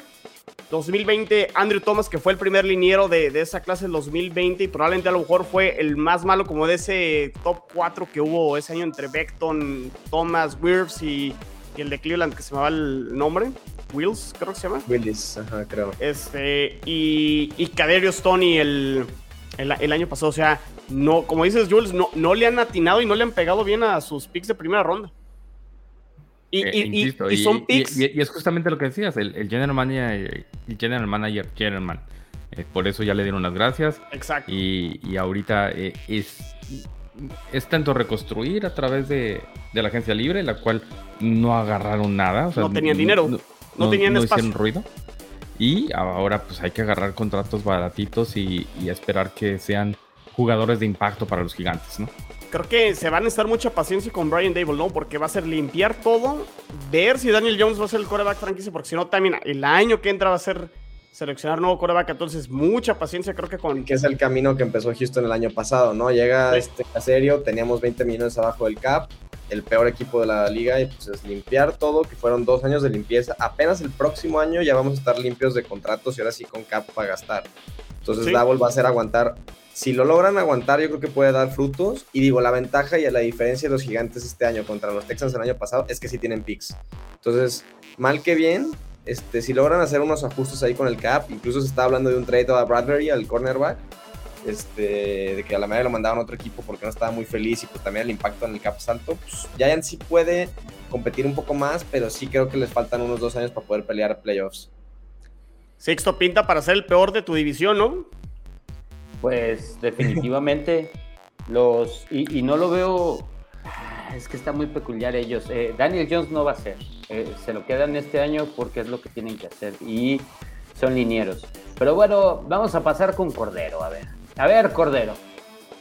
2020, Andrew Thomas, que fue el primer liniero de, de esa clase del 2020 y probablemente a lo mejor fue el más malo como de ese top 4 que hubo ese año entre Beckton, Thomas, Wirfs y, y el de Cleveland, que se me va el nombre. Wills, creo que se llama. Willis, ajá, creo. Este, y, y Kaderius Tony el, el, el año pasado. O sea, no, como dices, Jules, no, no le han atinado y no le han pegado bien a sus picks de primera ronda. Y, Eh, y- y- insisto, y son picks. y- y es justamente lo que decías, el, el general manager, el general manager, General eh, por eso ya le dieron las gracias exacto. y, y ahorita eh, es, es tanto reconstruir a través de, de la agencia libre, la cual no agarraron nada. o sea, No tenían dinero, no tenían espacio. hicieron ruido. Y ahora pues hay que agarrar contratos baratitos y, y esperar que sean jugadores de impacto para los gigantes, ¿no? Creo que se va a necesitar mucha paciencia con Brian Dable, ¿no? Porque va a ser limpiar todo, ver si Daniel Jones va a ser el coreback franquicia, porque si no, también el año que entra va a ser seleccionar nuevo coreback. Entonces, mucha paciencia, creo que con. Que es el camino que empezó Houston el año pasado, ¿no? Llega Sí. este a serio, teníamos 20 millones abajo del cap, el peor equipo de la liga, y pues es limpiar todo, que fueron dos años de limpieza. Apenas el próximo año ya vamos a estar limpios de contratos y ahora sí con cap para gastar. Entonces Sí. Double va a ser aguantar. Si lo logran aguantar, yo creo que puede dar frutos. Y digo, la ventaja y la diferencia de los gigantes este año contra los Texans el año pasado es que sí tienen picks. Entonces, mal que bien, este, si logran hacer unos ajustes ahí con el cap, incluso se está hablando de un trade a Bradbury, al cornerback, este, de que a la mayoría lo mandaban a otro equipo porque no estaba muy feliz y pues también el impacto en el cap es alto. Pues, Giants sí puede competir un poco más, pero sí creo que les faltan unos dos años para poder pelear playoffs. Sixto pinta para ser el peor de tu división, ¿no? Pues definitivamente los y, y no lo veo es que está muy peculiar ellos. Eh, Daniel Jones no va a ser. Eh, se lo quedan este año porque es lo que tienen que hacer y son linieros. Pero bueno vamos a pasar con Cordero a ver. A ver Cordero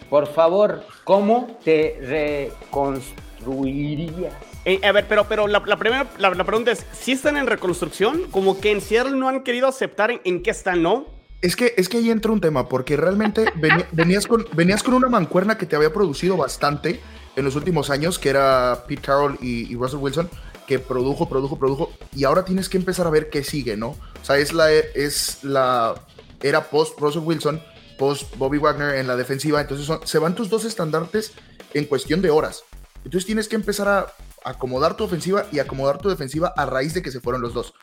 por favor cómo te reconstruirías Eh, a ver, pero, pero la, la primera la, la pregunta es: ¿si están en reconstrucción? Como que en Seattle no han querido aceptar en, en qué están, ¿no? Es que, es que ahí entra un tema, porque realmente venías, con, venías con una mancuerna que te había producido bastante en los últimos años, que era Pete Carroll y, y Russell Wilson, que produjo, produjo, produjo, y ahora tienes que empezar a ver qué sigue, ¿no? O sea, es la, es la era post Russell Wilson, post Bobby Wagner en la defensiva, entonces son- se van tus dos estandartes en cuestión de horas. Entonces tienes que empezar a acomodar tu ofensiva y acomodar tu defensiva a raíz de que se fueron los dos.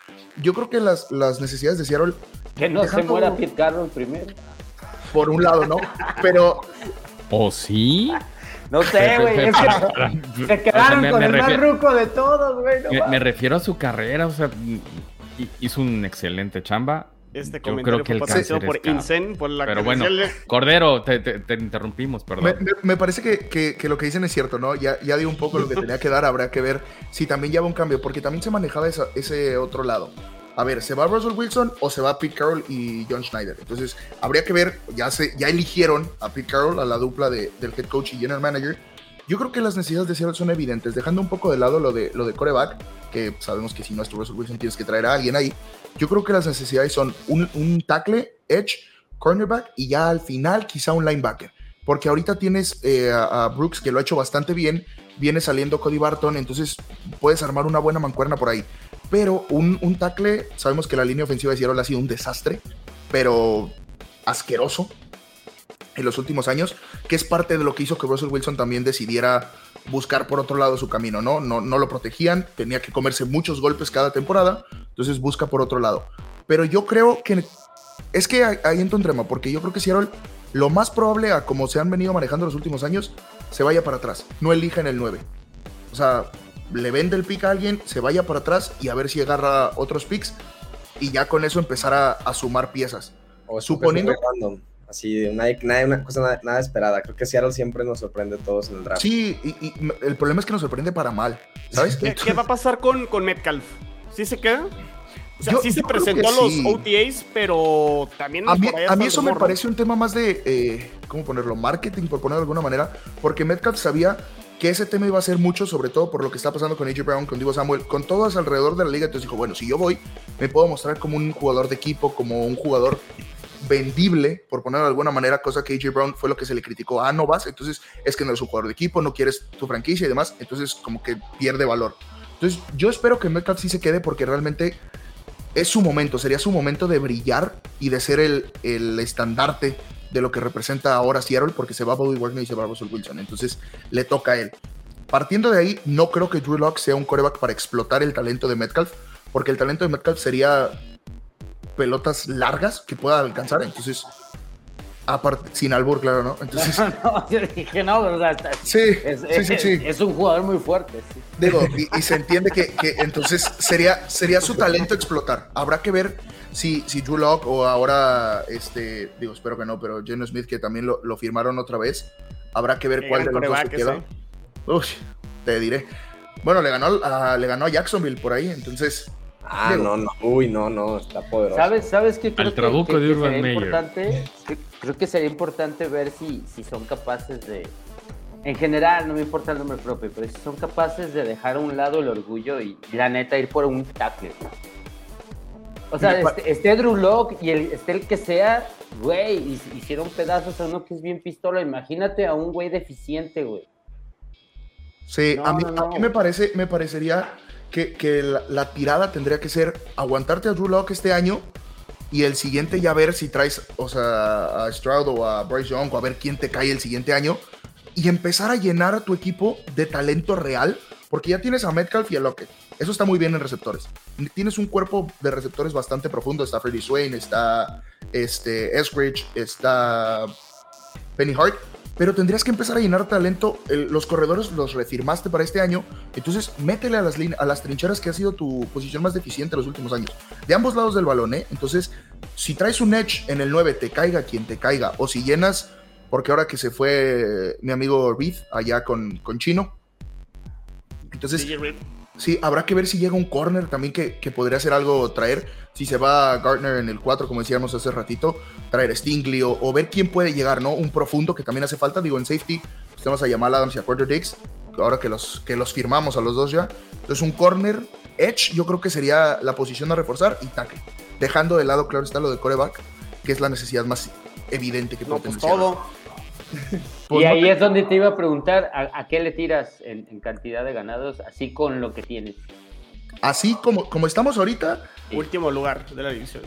Yo creo que las, las necesidades de Seattle que no se muera Pete Carroll primero por un lado, ¿no? Pero ¿O sí? No sé güey es que se quedaron Me- con me el más ruco de todos güey no Me, refiero a su carrera, o sea, hi- hizo un excelente chamba. Este Yo comentario creo que fue el cáncer por. Incen, por la Pero bueno, de- Cordero, te, te- te interrumpimos, me, perdón. me- me parece que, que- que lo que dicen es cierto, ¿no? Ya, ya dio un poco lo que tenía que dar, habrá que ver si también lleva un cambio, porque también se manejaba esa- ese otro lado. A ver, ¿se va Russell Wilson o se va Pete Carroll y John Schneider? Entonces, habría que ver, ya, se, ya eligieron a Pete Carroll, a la dupla de- del head coach y general manager. Yo creo que las necesidades de Seattle son evidentes, dejando un poco de lado lo de, lo de coreback, que sabemos que si no es tu Russell Wilson tienes que traer a alguien ahí. Yo creo que las necesidades son un, un tackle, edge, cornerback y ya al final quizá un linebacker. Porque ahorita tienes eh, a, a Brooks que lo ha hecho bastante bien, viene saliendo Cody Barton, entonces puedes armar una buena mancuerna por ahí. Pero un, un tackle, sabemos que la línea ofensiva de Seattle ha sido un desastre, pero asqueroso en los últimos años, que es parte de lo que hizo que Russell Wilson también decidiera buscar por otro lado su camino, ¿no? No, no lo protegían, tenía que comerse muchos golpes cada temporada, entonces busca por otro lado. Pero yo creo que es que ahí entra un tema, porque yo creo que Seattle, lo más probable a como se han venido manejando los últimos años, se vaya para atrás, no elija en el 9. O sea, le vende el pick a alguien, se vaya para atrás y a ver si agarra otros picks y ya con eso empezar a, a sumar piezas. O Suponiendo- random. Así, nada, nada- una cosa nada, nada esperada. Creo que Seattle siempre nos sorprende a todos en el draft. Sí, y, y el problema es que nos sorprende para mal, ¿sabes? ¿Qué, qué va a pasar con, con Metcalf? ¿Sí se queda? O sea, Yo- sí se presentó a los sí. OTAs, pero también A mí, a mí eso el me rumor, ¿no? parece un tema más de, eh, ¿cómo ponerlo? Marketing, por ponerlo de alguna manera, porque Metcalf sabía que ese tema iba a ser mucho, sobre todo por lo que está pasando con AJ Brown, con Divo Samuel, con todos alrededor de la liga. Entonces dijo, bueno, si yo voy, me puedo mostrar como un jugador de equipo, como un jugador vendible, por ponerlo de alguna manera, cosa que AJ Brown fue lo que se le criticó. Ah, no vas, entonces es que no eres un jugador de equipo, no quieres tu franquicia y demás, entonces como que pierde valor. Entonces yo espero que Metcalf sí se quede porque realmente es su momento, sería su momento de brillar y de ser el, el estandarte de lo que representa ahora Seattle, porque se va Bobby Wagner y se va Russell Wilson. Entonces le toca a él. Partiendo de ahí, no creo que Drew Lock sea un coreback para explotar el talento de Metcalf, porque el talento de Metcalf sería pelotas largas que pueda alcanzar. Entonces, aparte, sin albur, claro, ¿no? Entonces, no, yo dije, no, o sea, sí, es, sí, sí, es- sí. es un jugador muy fuerte. sí. Digo, y, y se entiende que, que entonces sería, sería su talento explotar. Habrá que ver si, si Drew Lock o ahora, este, digo, espero que no, pero Geno Smith, que también lo, lo firmaron otra vez. Habrá que ver cuál de los dos se queda. Uy, te diré. Bueno, le ganó, a, le ganó a Jacksonville por ahí, entonces. Ah, Digo. no, no. Uy, no, no. Está poderoso. ¿Sabes, ¿Sabes qué creo Al que- trabuco que, de que Urban sería importante? Que- creo que sería importante ver si, si son capaces de... En general, no me importa el nombre propio, pero si son capaces de dejar a un lado el orgullo y la neta ir por un tackle. O sea, este, esté Drew Lock y el, esté el que sea, güey, hicieron pedazos a uno que es bien pistola. Imagínate a un güey deficiente, güey. Sí, No, a, mí, no, a mí me, parece, me parecería que, la, tirada tendría que ser aguantarte a Drew Lock este año y el siguiente ya ver si traes, o sea, a Stroud o a Bryce Young o a ver quién te cae el siguiente año y empezar a llenar a tu equipo de talento real, porque ya tienes a Metcalf y a Lockett. Eso está muy bien en receptores. Tienes un cuerpo de receptores bastante profundo. Está Freddie Swain, está este, Eskridge, está Penny Hart. Pero tendrías que empezar a llenar talento. Los corredores los refirmaste para este año. Entonces, métele a las, a las trincheras que ha sido tu posición más deficiente los últimos años. De ambos lados del balón, ¿eh? Entonces, si traes un edge en el 9, te caiga quien te caiga. O si llenas, porque ahora que se fue mi amigo Reed allá con, con Chino. Entonces. Sí, habrá que ver si llega un corner también que, que podría ser algo traer. Si se va Gardner en el 4, como decíamos hace ratito, traer Stingley o, o ver quién puede llegar, ¿no? Un profundo que también hace falta. Digo, en safety, pues tenemos a Jamal Adams y a Quarter Dix, ahora que los, que los firmamos a los dos ya. Entonces, un corner, edge, yo creo que sería la posición a reforzar y tackle. Dejando de lado, claro está, lo de coreback, que es la necesidad más evidente que No, pues todo. Pues y no ahí te- es donde te iba a preguntar, ¿a, a qué le tiras en, en cantidad de ganados, así con lo que tienes? Así como, como estamos ahorita, Último lugar de la división.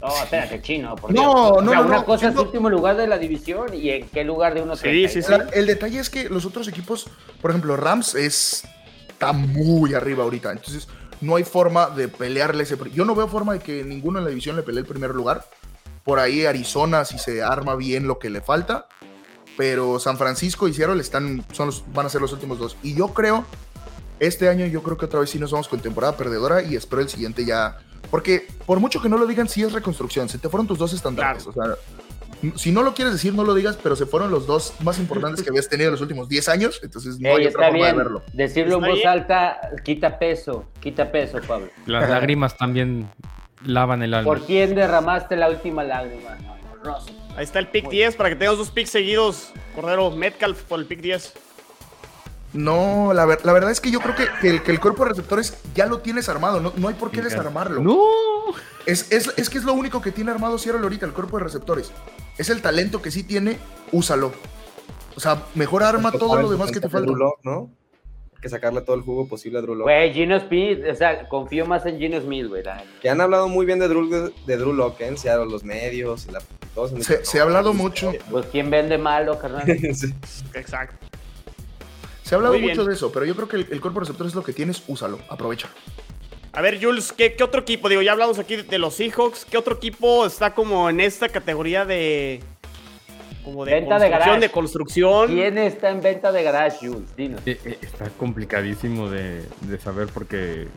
No, espérate, chino, por No, Dios. O no, sea, no, una no, cosa es siendo- último lugar de la división y en qué lugar de uno Sí, sí, sí. La- el detalle es que los otros equipos, por ejemplo, Rams es, está muy arriba ahorita. Entonces, no hay forma de pelearle ese. Yo no veo forma de que ninguno en la división le pelee el primer lugar. Por ahí Arizona, si se arma bien lo que le falta. Pero San Francisco y Seattle están, son los- van a ser los últimos dos. Y yo creo, este año yo creo que otra vez sí nos vamos con temporada perdedora y espero el siguiente ya. Porque por mucho que no lo digan, sí es reconstrucción. Se te fueron tus dos estandartes. O sea, si no lo quieres decir, no lo digas, pero se fueron los dos más importantes que habías tenido en los últimos 10 años. Entonces no Ey, hay otra forma de bien. verlo. Decirlo Está en voz bien. alta quita peso, quita peso, Pablo. Las lágrimas también lavan el alma. ¿Por quién derramaste la última lágrima? No, Russell. Ahí está el pick 10 para que tengas dos picks seguidos. Cordero, Metcalf por el pick 10. No, la, ver- la verdad es que yo creo que, que el, que el cuerpo de receptores ya lo tienes armado. No, no hay por qué desarmarlo. ¡No! Es, es, es que es lo único que tiene armado Seattle ahorita, el cuerpo de receptores. Es el talento que sí tiene, úsalo. O sea, mejor arma todo lo demás que te falta. Lock, ¿no? Hay que sacarle todo el jugo posible a Drew Lock. Güey, Gino Smith, o sea, confío más en Gino Smith, güey. Que han hablado muy bien de Drew, de Drew Lock ¿eh? en Seattle, los medios y la, todos Se, ha hablado mucho, Pues quién vende malo, carnal. Sí. Exacto. se ha hablado Muy bien. mucho de eso, pero yo creo que el, el cuerpo de receptores es lo que tienes, úsalo, aprovecha. A ver, Jules, ¿qué, qué otro equipo? Digo, ya hablamos aquí de, de los Seahawks. ¿Qué otro equipo está como en esta categoría de. como de Venta de construcción, de construcción. ¿Quién está en venta de garage, Jules? Dinos. Eh, eh, Está complicadísimo de, de saber porque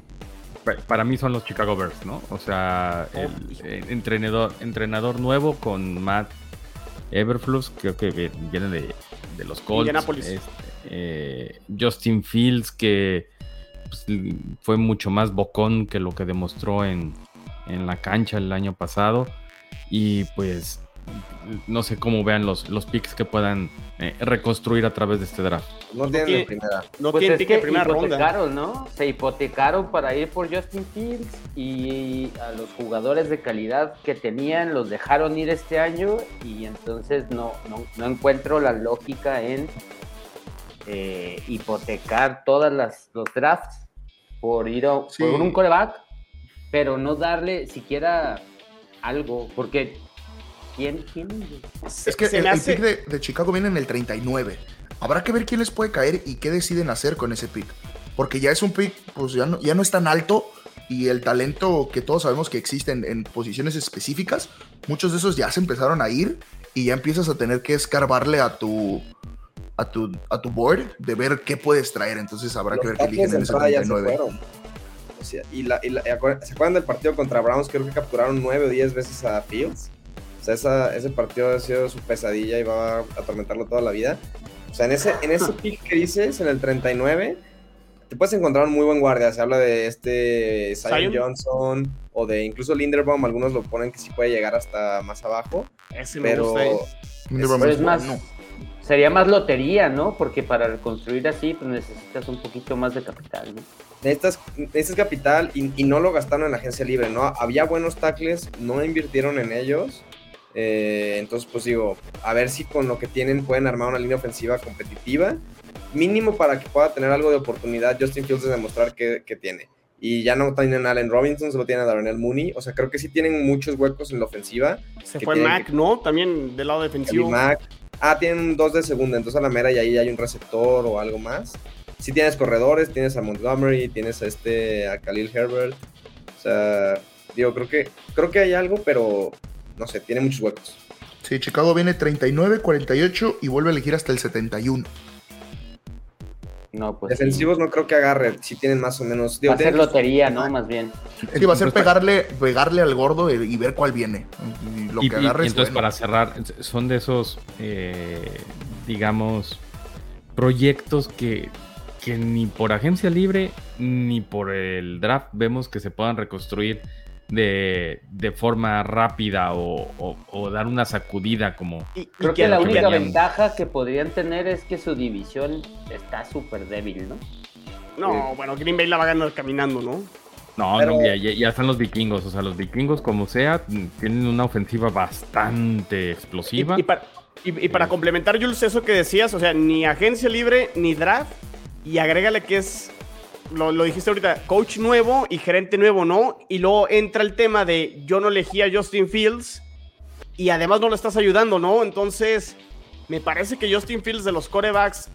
para mí son los Chicago Bears, ¿no? O sea, el, eh, entrenador, entrenador nuevo con Matt Everflux, creo que vi- viene de, de los Colts. Indianapolis. Este, eh, Justin Fields, que pues, fue mucho más bocón que lo que demostró en, en la cancha el año pasado. Y pues no sé cómo vean los, los picks que puedan eh, reconstruir a través de este draft. No tienen tiene- en primera. No Pues tiene es pique de que primera ronda. hipotecaron, ¿no? Se hipotecaron para ir por Justin Fields y a los jugadores de calidad que tenían los dejaron ir este año y entonces no, no, no encuentro la lógica en eh, hipotecar todas las los drafts por ir a, Sí. por un coreback, pero no darle siquiera algo, porque ¿quién? quién? Se- Es que el, pick de, de Chicago viene en el 39. Habrá que ver quién les puede caer y qué deciden hacer con ese pick. Porque ya es un pick, pues ya no, ya no es tan alto y el talento que todos sabemos que existe en, en posiciones específicas, muchos de esos ya se empezaron a ir y ya empiezas a tener que escarbarle a tu a tu, a tu board de ver qué puedes traer. Entonces habrá que ver qué eligen en ese entrada ya se 39. fueron. O sea, y la, y la- ¿Se acuerdan del partido contra Browns? Creo que capturaron nueve o diez veces a Fields. O sea, esa- ese partido ha sido su pesadilla y va a atormentarlo toda la vida. O sea, en ese, en ese pick que dices, en el 39, te puedes encontrar un muy buen guardia. Se habla de este Zion Zion. Johnson o de incluso Linderbaum. Algunos lo ponen que sí puede llegar hasta más abajo. Ese me Pero gusta. eh. Linderbaum Pero es es más, bueno. sería más lotería, ¿no? Porque para reconstruir así, pues necesitas un poquito más de capital, ¿no? necesitas, necesitas capital y, y no lo gastaron en la agencia libre, ¿no? Había buenos tackles, no invirtieron en ellos. Eh, entonces, pues digo, a ver si con lo que tienen pueden armar una línea ofensiva competitiva. Mínimo para que pueda tener algo de oportunidad Justin Fields de demostrar que, que tiene. Y ya no tienen a Allen Robinson, solo tienen a Darnell Mooney. O sea, creo que sí tienen muchos huecos en la ofensiva. Se fue Mac, que- ¿no? También del lado defensivo. Mack. Ah, tienen dos de segunda, entonces a la mera y ahí hay un receptor o algo más. Sí tienes corredores, tienes a Montgomery, tienes a este, a Khalil Herbert. O sea, digo, creo que, creo que hay algo, pero no sé, tiene muchos huecos. Sí, Chicago viene 39, 48 y vuelve a elegir hasta el 71. No, pues. sí. Defensivos no creo que agarre, si tienen más o menos. digo, Va a ser lotería, ¿no? Más bien. Sí, va a ser pegarle, pegarle al gordo y ver cuál viene. Y lo y, que y- agarre y es entonces bueno. para cerrar, son de esos, eh, digamos, proyectos que, que ni por agencia libre ni por el draft vemos que se puedan reconstruir de, de forma rápida o, o- o dar una sacudida como... Y- y Creo que la única venían- ventaja que podrían tener es que su división está súper débil, ¿no? No, bueno, Green Bay la va a ganar caminando, ¿no? No, Pero- no, ya, ya- están los vikingos, o sea, los vikingos como sea, tienen una ofensiva bastante Y, explosiva. y para, y- y para complementar, Jules, eso que decías, o sea, ni agencia libre ni draft, y agrégale que es, lo, lo dijiste ahorita, coach nuevo y gerente nuevo, ¿no? Y luego entra el tema de yo no elegí a Justin Fields y además no lo estás ayudando, ¿no? Entonces, me parece que Justin Fields de los corebacks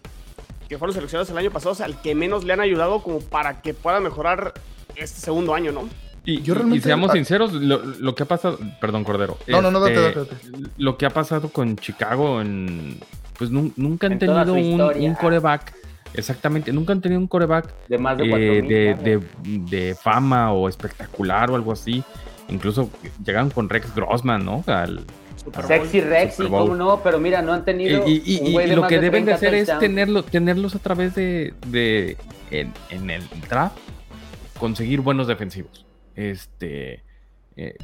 que fueron seleccionados el año pasado, es al que menos le han ayudado como para que pueda mejorar este segundo año, ¿no? Y, Yo y- y realmente- seamos sinceros, lo, lo que ha pasado, perdón Cordero, No, no, no, date, este, date, date. lo que ha pasado con Chicago, en, pues nun- nunca han En tenido un, un coreback, exactamente, nunca han tenido un coreback De más de eh, 4 de, de- de fama o espectacular o algo así. Incluso llegaron con Rex Grossman, ¿no? Al- Super Bowl. Sexy Rex, Super y cómo no, pero mira, no han tenido. y, y- un y- güey y de lo más que deben de 30 hacer es touchdowns. tenerlo, tenerlos a través de, de en, en el draft, conseguir buenos defensivos. Este eh,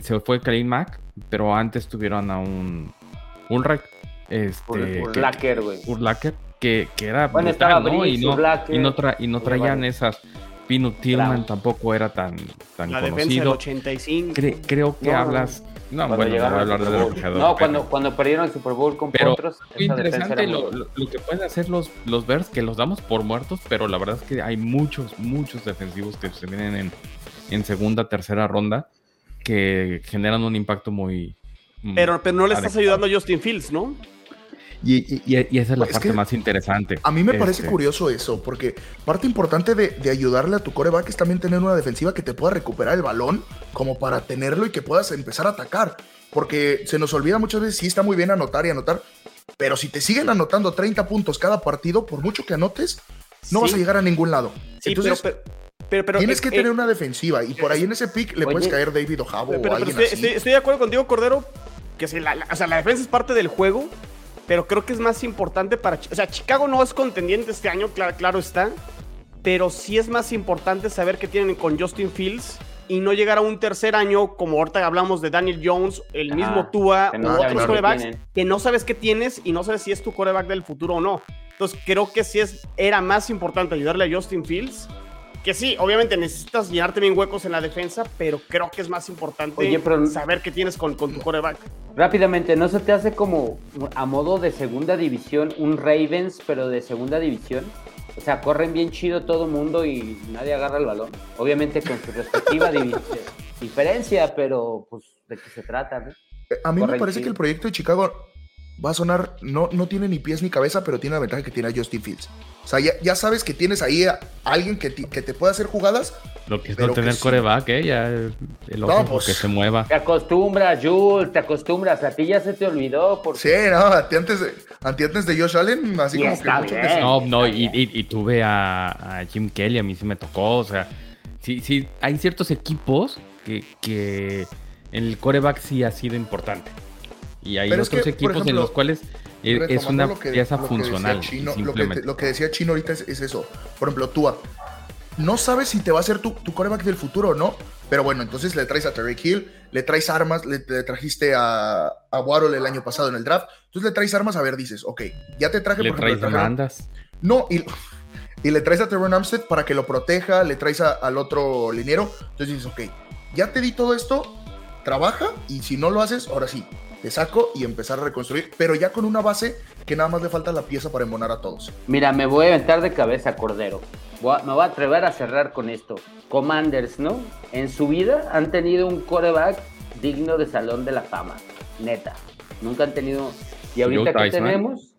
se fue Khalil Mack, pero antes tuvieron a un Ulrich, este, Ur- que- Urlacher, güey. Urlacher, que, que era Bueno, brutal. Y Briggs, no, Urlacher, y no, tra- y no había traían esas. Pino Tillman tampoco era tan, tan La defensa del conocido. 85. Cre- creo que No, hablas. No, Cuando bueno, no voy a hablar del refrigerador, No, cuando, cuando perdieron el Super Bowl con Pero Potros, muy interesante lo, buena. lo- lo que pueden hacer los, los Bears, que los damos por muertos, pero la verdad es que hay muchos, muchos defensivos que se vienen en, en segunda, tercera ronda que generan un impacto muy. mm, Pero, pero no le estás ayudando a Justin Fields, ¿no? Y, y, esa es la Es parte que más interesante. A mí me parece Este, curioso eso, porque parte importante de, de ayudarle a tu coreback es también tener una defensiva que te pueda recuperar el balón como para tenerlo y que puedas empezar a atacar. Porque se nos olvida muchas veces, sí está muy bien anotar y anotar, pero si te siguen anotando 30 puntos cada partido, por mucho que anotes, no Sí. vas a llegar a ningún lado. Sí, Entonces, pero, pero, pero, pero, tienes eh, que eh, tener una defensiva y por ahí en ese pick le Oye, puedes caer David Ojabo Pero, o pero alguien estoy, así. estoy- estoy de acuerdo contigo, Cordero, que sí, la, la- o sea, la defensa es parte del juego, pero creo que es más importante para... O sea, Chicago no es contendiente este año, claro, claro está, pero sí es más importante saber que tienen con Justin Fields y no llegar a un tercer año, como ahorita hablamos de Daniel Jones, el Ajá, mismo Tua que u no saben otros qué corebacks, tienen. que no sabes qué tienes y no sabes si es tu coreback del futuro o no. Entonces creo que sí es, era más importante ayudarle a Justin Fields. Que sí, obviamente necesitas llenar también huecos en la defensa, pero creo que es más importante Oye, pero- saber qué tienes con, con tu coreback. Rápidamente, ¿no se te hace como a modo de segunda división un Ravens, pero de segunda división? O sea, corren bien chido todo mundo y nadie agarra el balón. Obviamente con su respectiva diferencia, pero pues de qué se trata, ¿no? Eh, A mí me parece que el proyecto de Chicago va a sonar, no, no tiene ni pies ni cabeza, pero tiene la ventaja que tiene a Justin Fields. O sea, ya, ya sabes que tienes ahí a alguien que, ti- que te puede hacer jugadas. Lo que es no que tener sí. coreback, ¿eh? Ya el el ojo No, pues. que se mueva. Te acostumbras, Jules, te acostumbras. A ti ya se te olvidó porque Sí, no, antes, antes de, antes de Josh Allen, así Y como está que mucho que No, no, y, y- y tuve a, a Jim Kelly, a mí sí me tocó, o sea, sí, sí, hay ciertos equipos que, que el coreback sí ha sido importante. Y hay Pero es otros que, por equipos en ejemplo, los cuales eh, es una lo que- pieza lo que funcional. Chino, lo, que, te- lo que decía Chino ahorita es, es eso. Por ejemplo, Tua. No sabes si te va a ser tu, tu coreback del futuro o no. Pero bueno, entonces le traes a Terry Hill, le traes armas, le, le trajiste a, a Waddle el año pasado en el draft. Entonces le traes armas, a ver, dices, ok, ya te traje, Le por ejemplo, traes demandas. No, y, y le traes a Teron Armstead para que lo proteja, le traes a- al otro liniero. Entonces dices, ok, ya te di todo esto, trabaja y si no lo haces, ahora sí, te saco y empezar a reconstruir, pero ya con una base que nada más le falta la pieza para embonar a todos. Mira, me voy a aventar de cabeza, Cordero. Voy a- me voy a atrever a cerrar con esto. Commanders, ¿no? En su vida han tenido un coreback digno de Salón de la Fama. Neta. Nunca han tenido. Y ahorita Theismann. tenemos.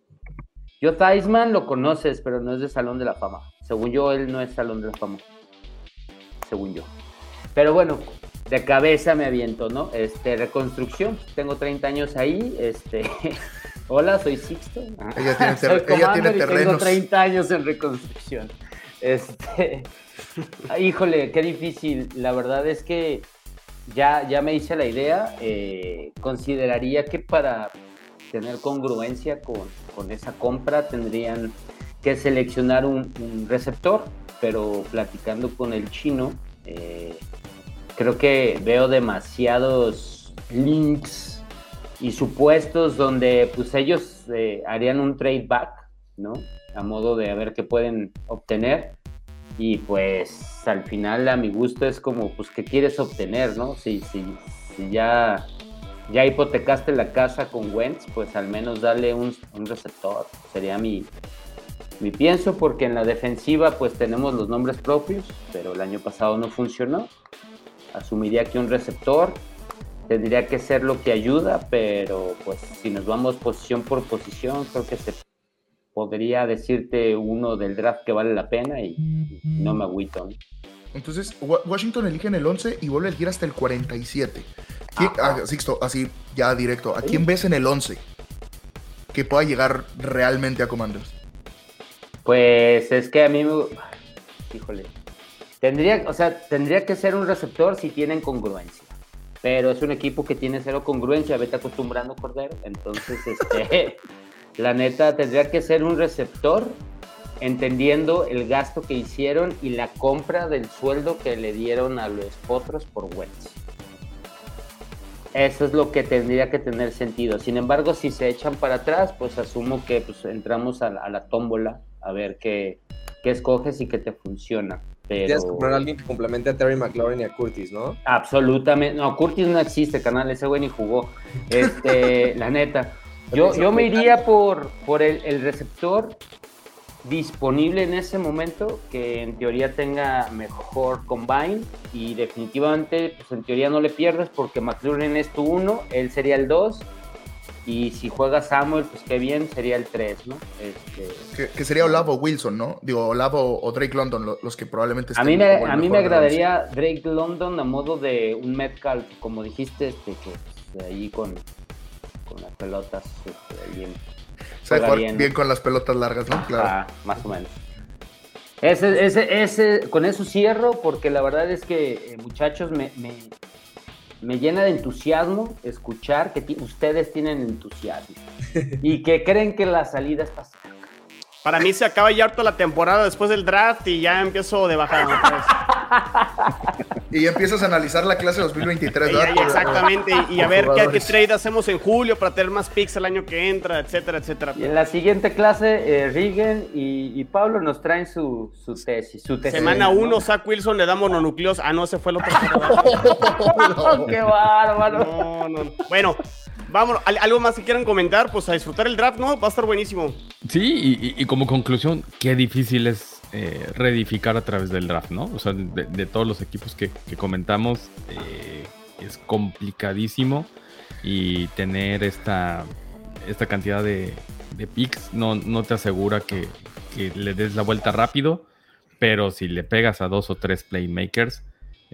Yo Theismann lo conoces, pero no es de Salón de la Fama. Según yo, él no es Salón de la Fama. Según yo. Pero bueno, de cabeza me aviento, ¿no? Este, reconstrucción. Tengo 30 años ahí. Este. Hola, soy Sixto. Ella tiene Soy ella tiene Tengo terrenos. 30 años en reconstrucción. Este, híjole, qué difícil. La verdad es que ya, ya me hice la idea. eh, consideraría que para tener congruencia con, con esa compra tendrían que seleccionar un, un receptor, pero platicando con el chino, eh, creo que veo demasiados links y supuestos donde pues ellos eh, harían un trade back, ¿no? A modo de a ver qué pueden obtener. Y pues al final a mi gusto es como, pues, ¿qué quieres obtener, no? Si, si, si ya, ya hipotecaste la casa con Wentz, pues al menos dale un, un receptor. Sería mi, mi pienso, porque en la defensiva pues tenemos los nombres propios, pero el año pasado no funcionó. Asumiría que un receptor tendría que ser lo que ayuda, pero pues si nos vamos posición por posición, creo que se podría decirte uno del draft que vale la pena y, y no me agüito. ¿no? Entonces, Wa- Washington elige en el 11 y vuelve a elegir hasta el 47. ¿Quién- ah, Sixto, así ya directo. ¿A quién ves en el 11 que pueda llegar realmente a Commanders? Pues es que a mí me... Híjole. Tendría, o sea, tendría que ser un receptor si tienen congruencia. Pero es un equipo que tiene cero congruencia, vete acostumbrando, Cordero. Entonces, este, la neta, tendría que ser un receptor entendiendo el gasto que hicieron y la compra del sueldo que le dieron a los potros por Wentz. Eso es lo que tendría que tener sentido. Sin embargo, si se echan para atrás, pues asumo que pues, entramos a la, a la tómbola a ver qué, qué escoges y qué te funciona. Pero... Tienes que comprar a alguien que complemente a Terry McLaurin y a Curtis, ¿no? Absolutamente. No, Curtis no existe, canal. Ese güey ni jugó. Este, la neta. Yo, yo me iría por, por el, el receptor disponible en ese momento, que en teoría tenga mejor combine y definitivamente, pues en teoría no le pierdes porque McLaurin es tu uno, él sería el 2 Y si juega Samuel, pues qué bien, sería el 3, ¿no? Este, Que, que sería Olavo Wilson, ¿no? Digo, Olavo o Drake London, lo- los que probablemente a mí estén me, a mí me de agradaría Drake London a modo de un Metcalf, como dijiste, este, que pues, ahí con, con las pelotas, este, jugar bien, bien, ¿no? con las pelotas largas, ¿no? Claro. Ajá, más o menos. Ese, ese, ese, con eso cierro, porque la verdad es que, eh, muchachos, me, me, me llena de entusiasmo escuchar que ustedes tienen entusiasmo y que creen que la salida está cerca. Para mí se acaba ya harto la temporada después del draft y ya empiezo de bajada. Y ya empiezas a analizar la clase 2023, Y ¿verdad? exactamente, y, y a ver qué, trade hacemos en julio para tener más picks el año que entra, etcétera, etcétera. Y en la siguiente clase, eh, Rigen y, y Pablo nos traen su, su tesis. Su tesis Semana ¿no? 1, Zach Wilson le da mononucleos. Ah, no, ese fue el otro. ¡Oh, ¡Qué bárbaro! No, no. Bueno, vámonos. ¿Al- ¿Algo más que quieran comentar? Pues a disfrutar el draft, ¿no? Va a estar buenísimo. Sí, y, como conclusión, qué difícil es eh, reedificar a través del draft, ¿no? O sea, de, todos los equipos que, comentamos, eh, es complicadísimo y tener esta, esta cantidad de, de picks no, no te asegura que, que le des la vuelta rápido, pero si le pegas a dos o tres playmakers,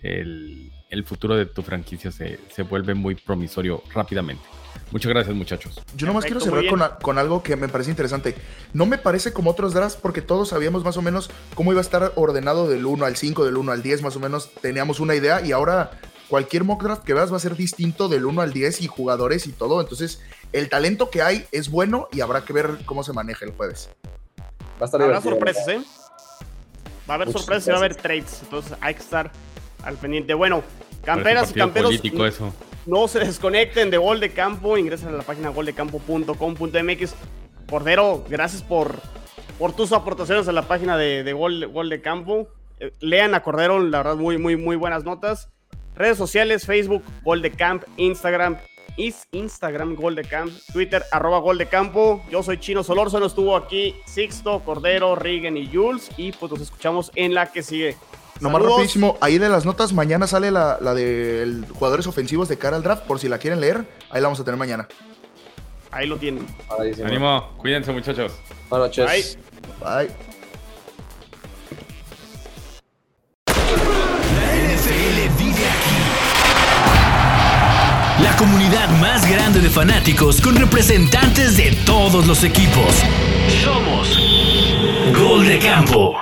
el, el futuro de tu franquicia se, se vuelve muy promisorio rápidamente. Muchas gracias, muchachos. Yo nomás Perfecto, quiero cerrar con, a- con algo que me parece interesante. No me parece como otros drafts porque todos sabíamos más o menos cómo iba a estar ordenado del 1 al 5, del 1 al 10, más o menos teníamos una idea y ahora cualquier mock draft que veas va a ser distinto del 1 al 10 y jugadores y todo. Entonces, el talento que hay es bueno y habrá que ver cómo se maneja el jueves. Va a estar Habrá sorpresas, ¿eh? Va a haber Muchas sorpresas y va a haber trades. Entonces hay que estar al pendiente. Bueno, camperas y camperos. político eso. No se desconecten de Gol de Campo, ingresen a la página goldecampo.com.mx. Cordero, gracias por, por tus aportaciones a la página de, de Gol, Gol de Campo. Eh, lean a Cordero, la verdad, muy, muy, muy buenas notas. Redes sociales, Facebook, Gol de Camp, Instagram, is Instagram, Gol de Camp, Twitter, arroba Gol de Campo. Yo soy Chino Solórzano, estuvo aquí Sixto, Cordero, Rigen y Jules. Y pues nos escuchamos en la que sigue. Nomás Saludos. rapidísimo, ahí de las notas, mañana sale la, la de jugadores ofensivos de cara al draft, por si la quieren leer, ahí la vamos a tener mañana. Ahí lo tienen. Padrísimo. Ánimo, cuídense muchachos. Buenas noches. Bye. Bye. La NFL vive aquí. La comunidad más grande de fanáticos con representantes de todos los equipos. Somos Gol de Campo.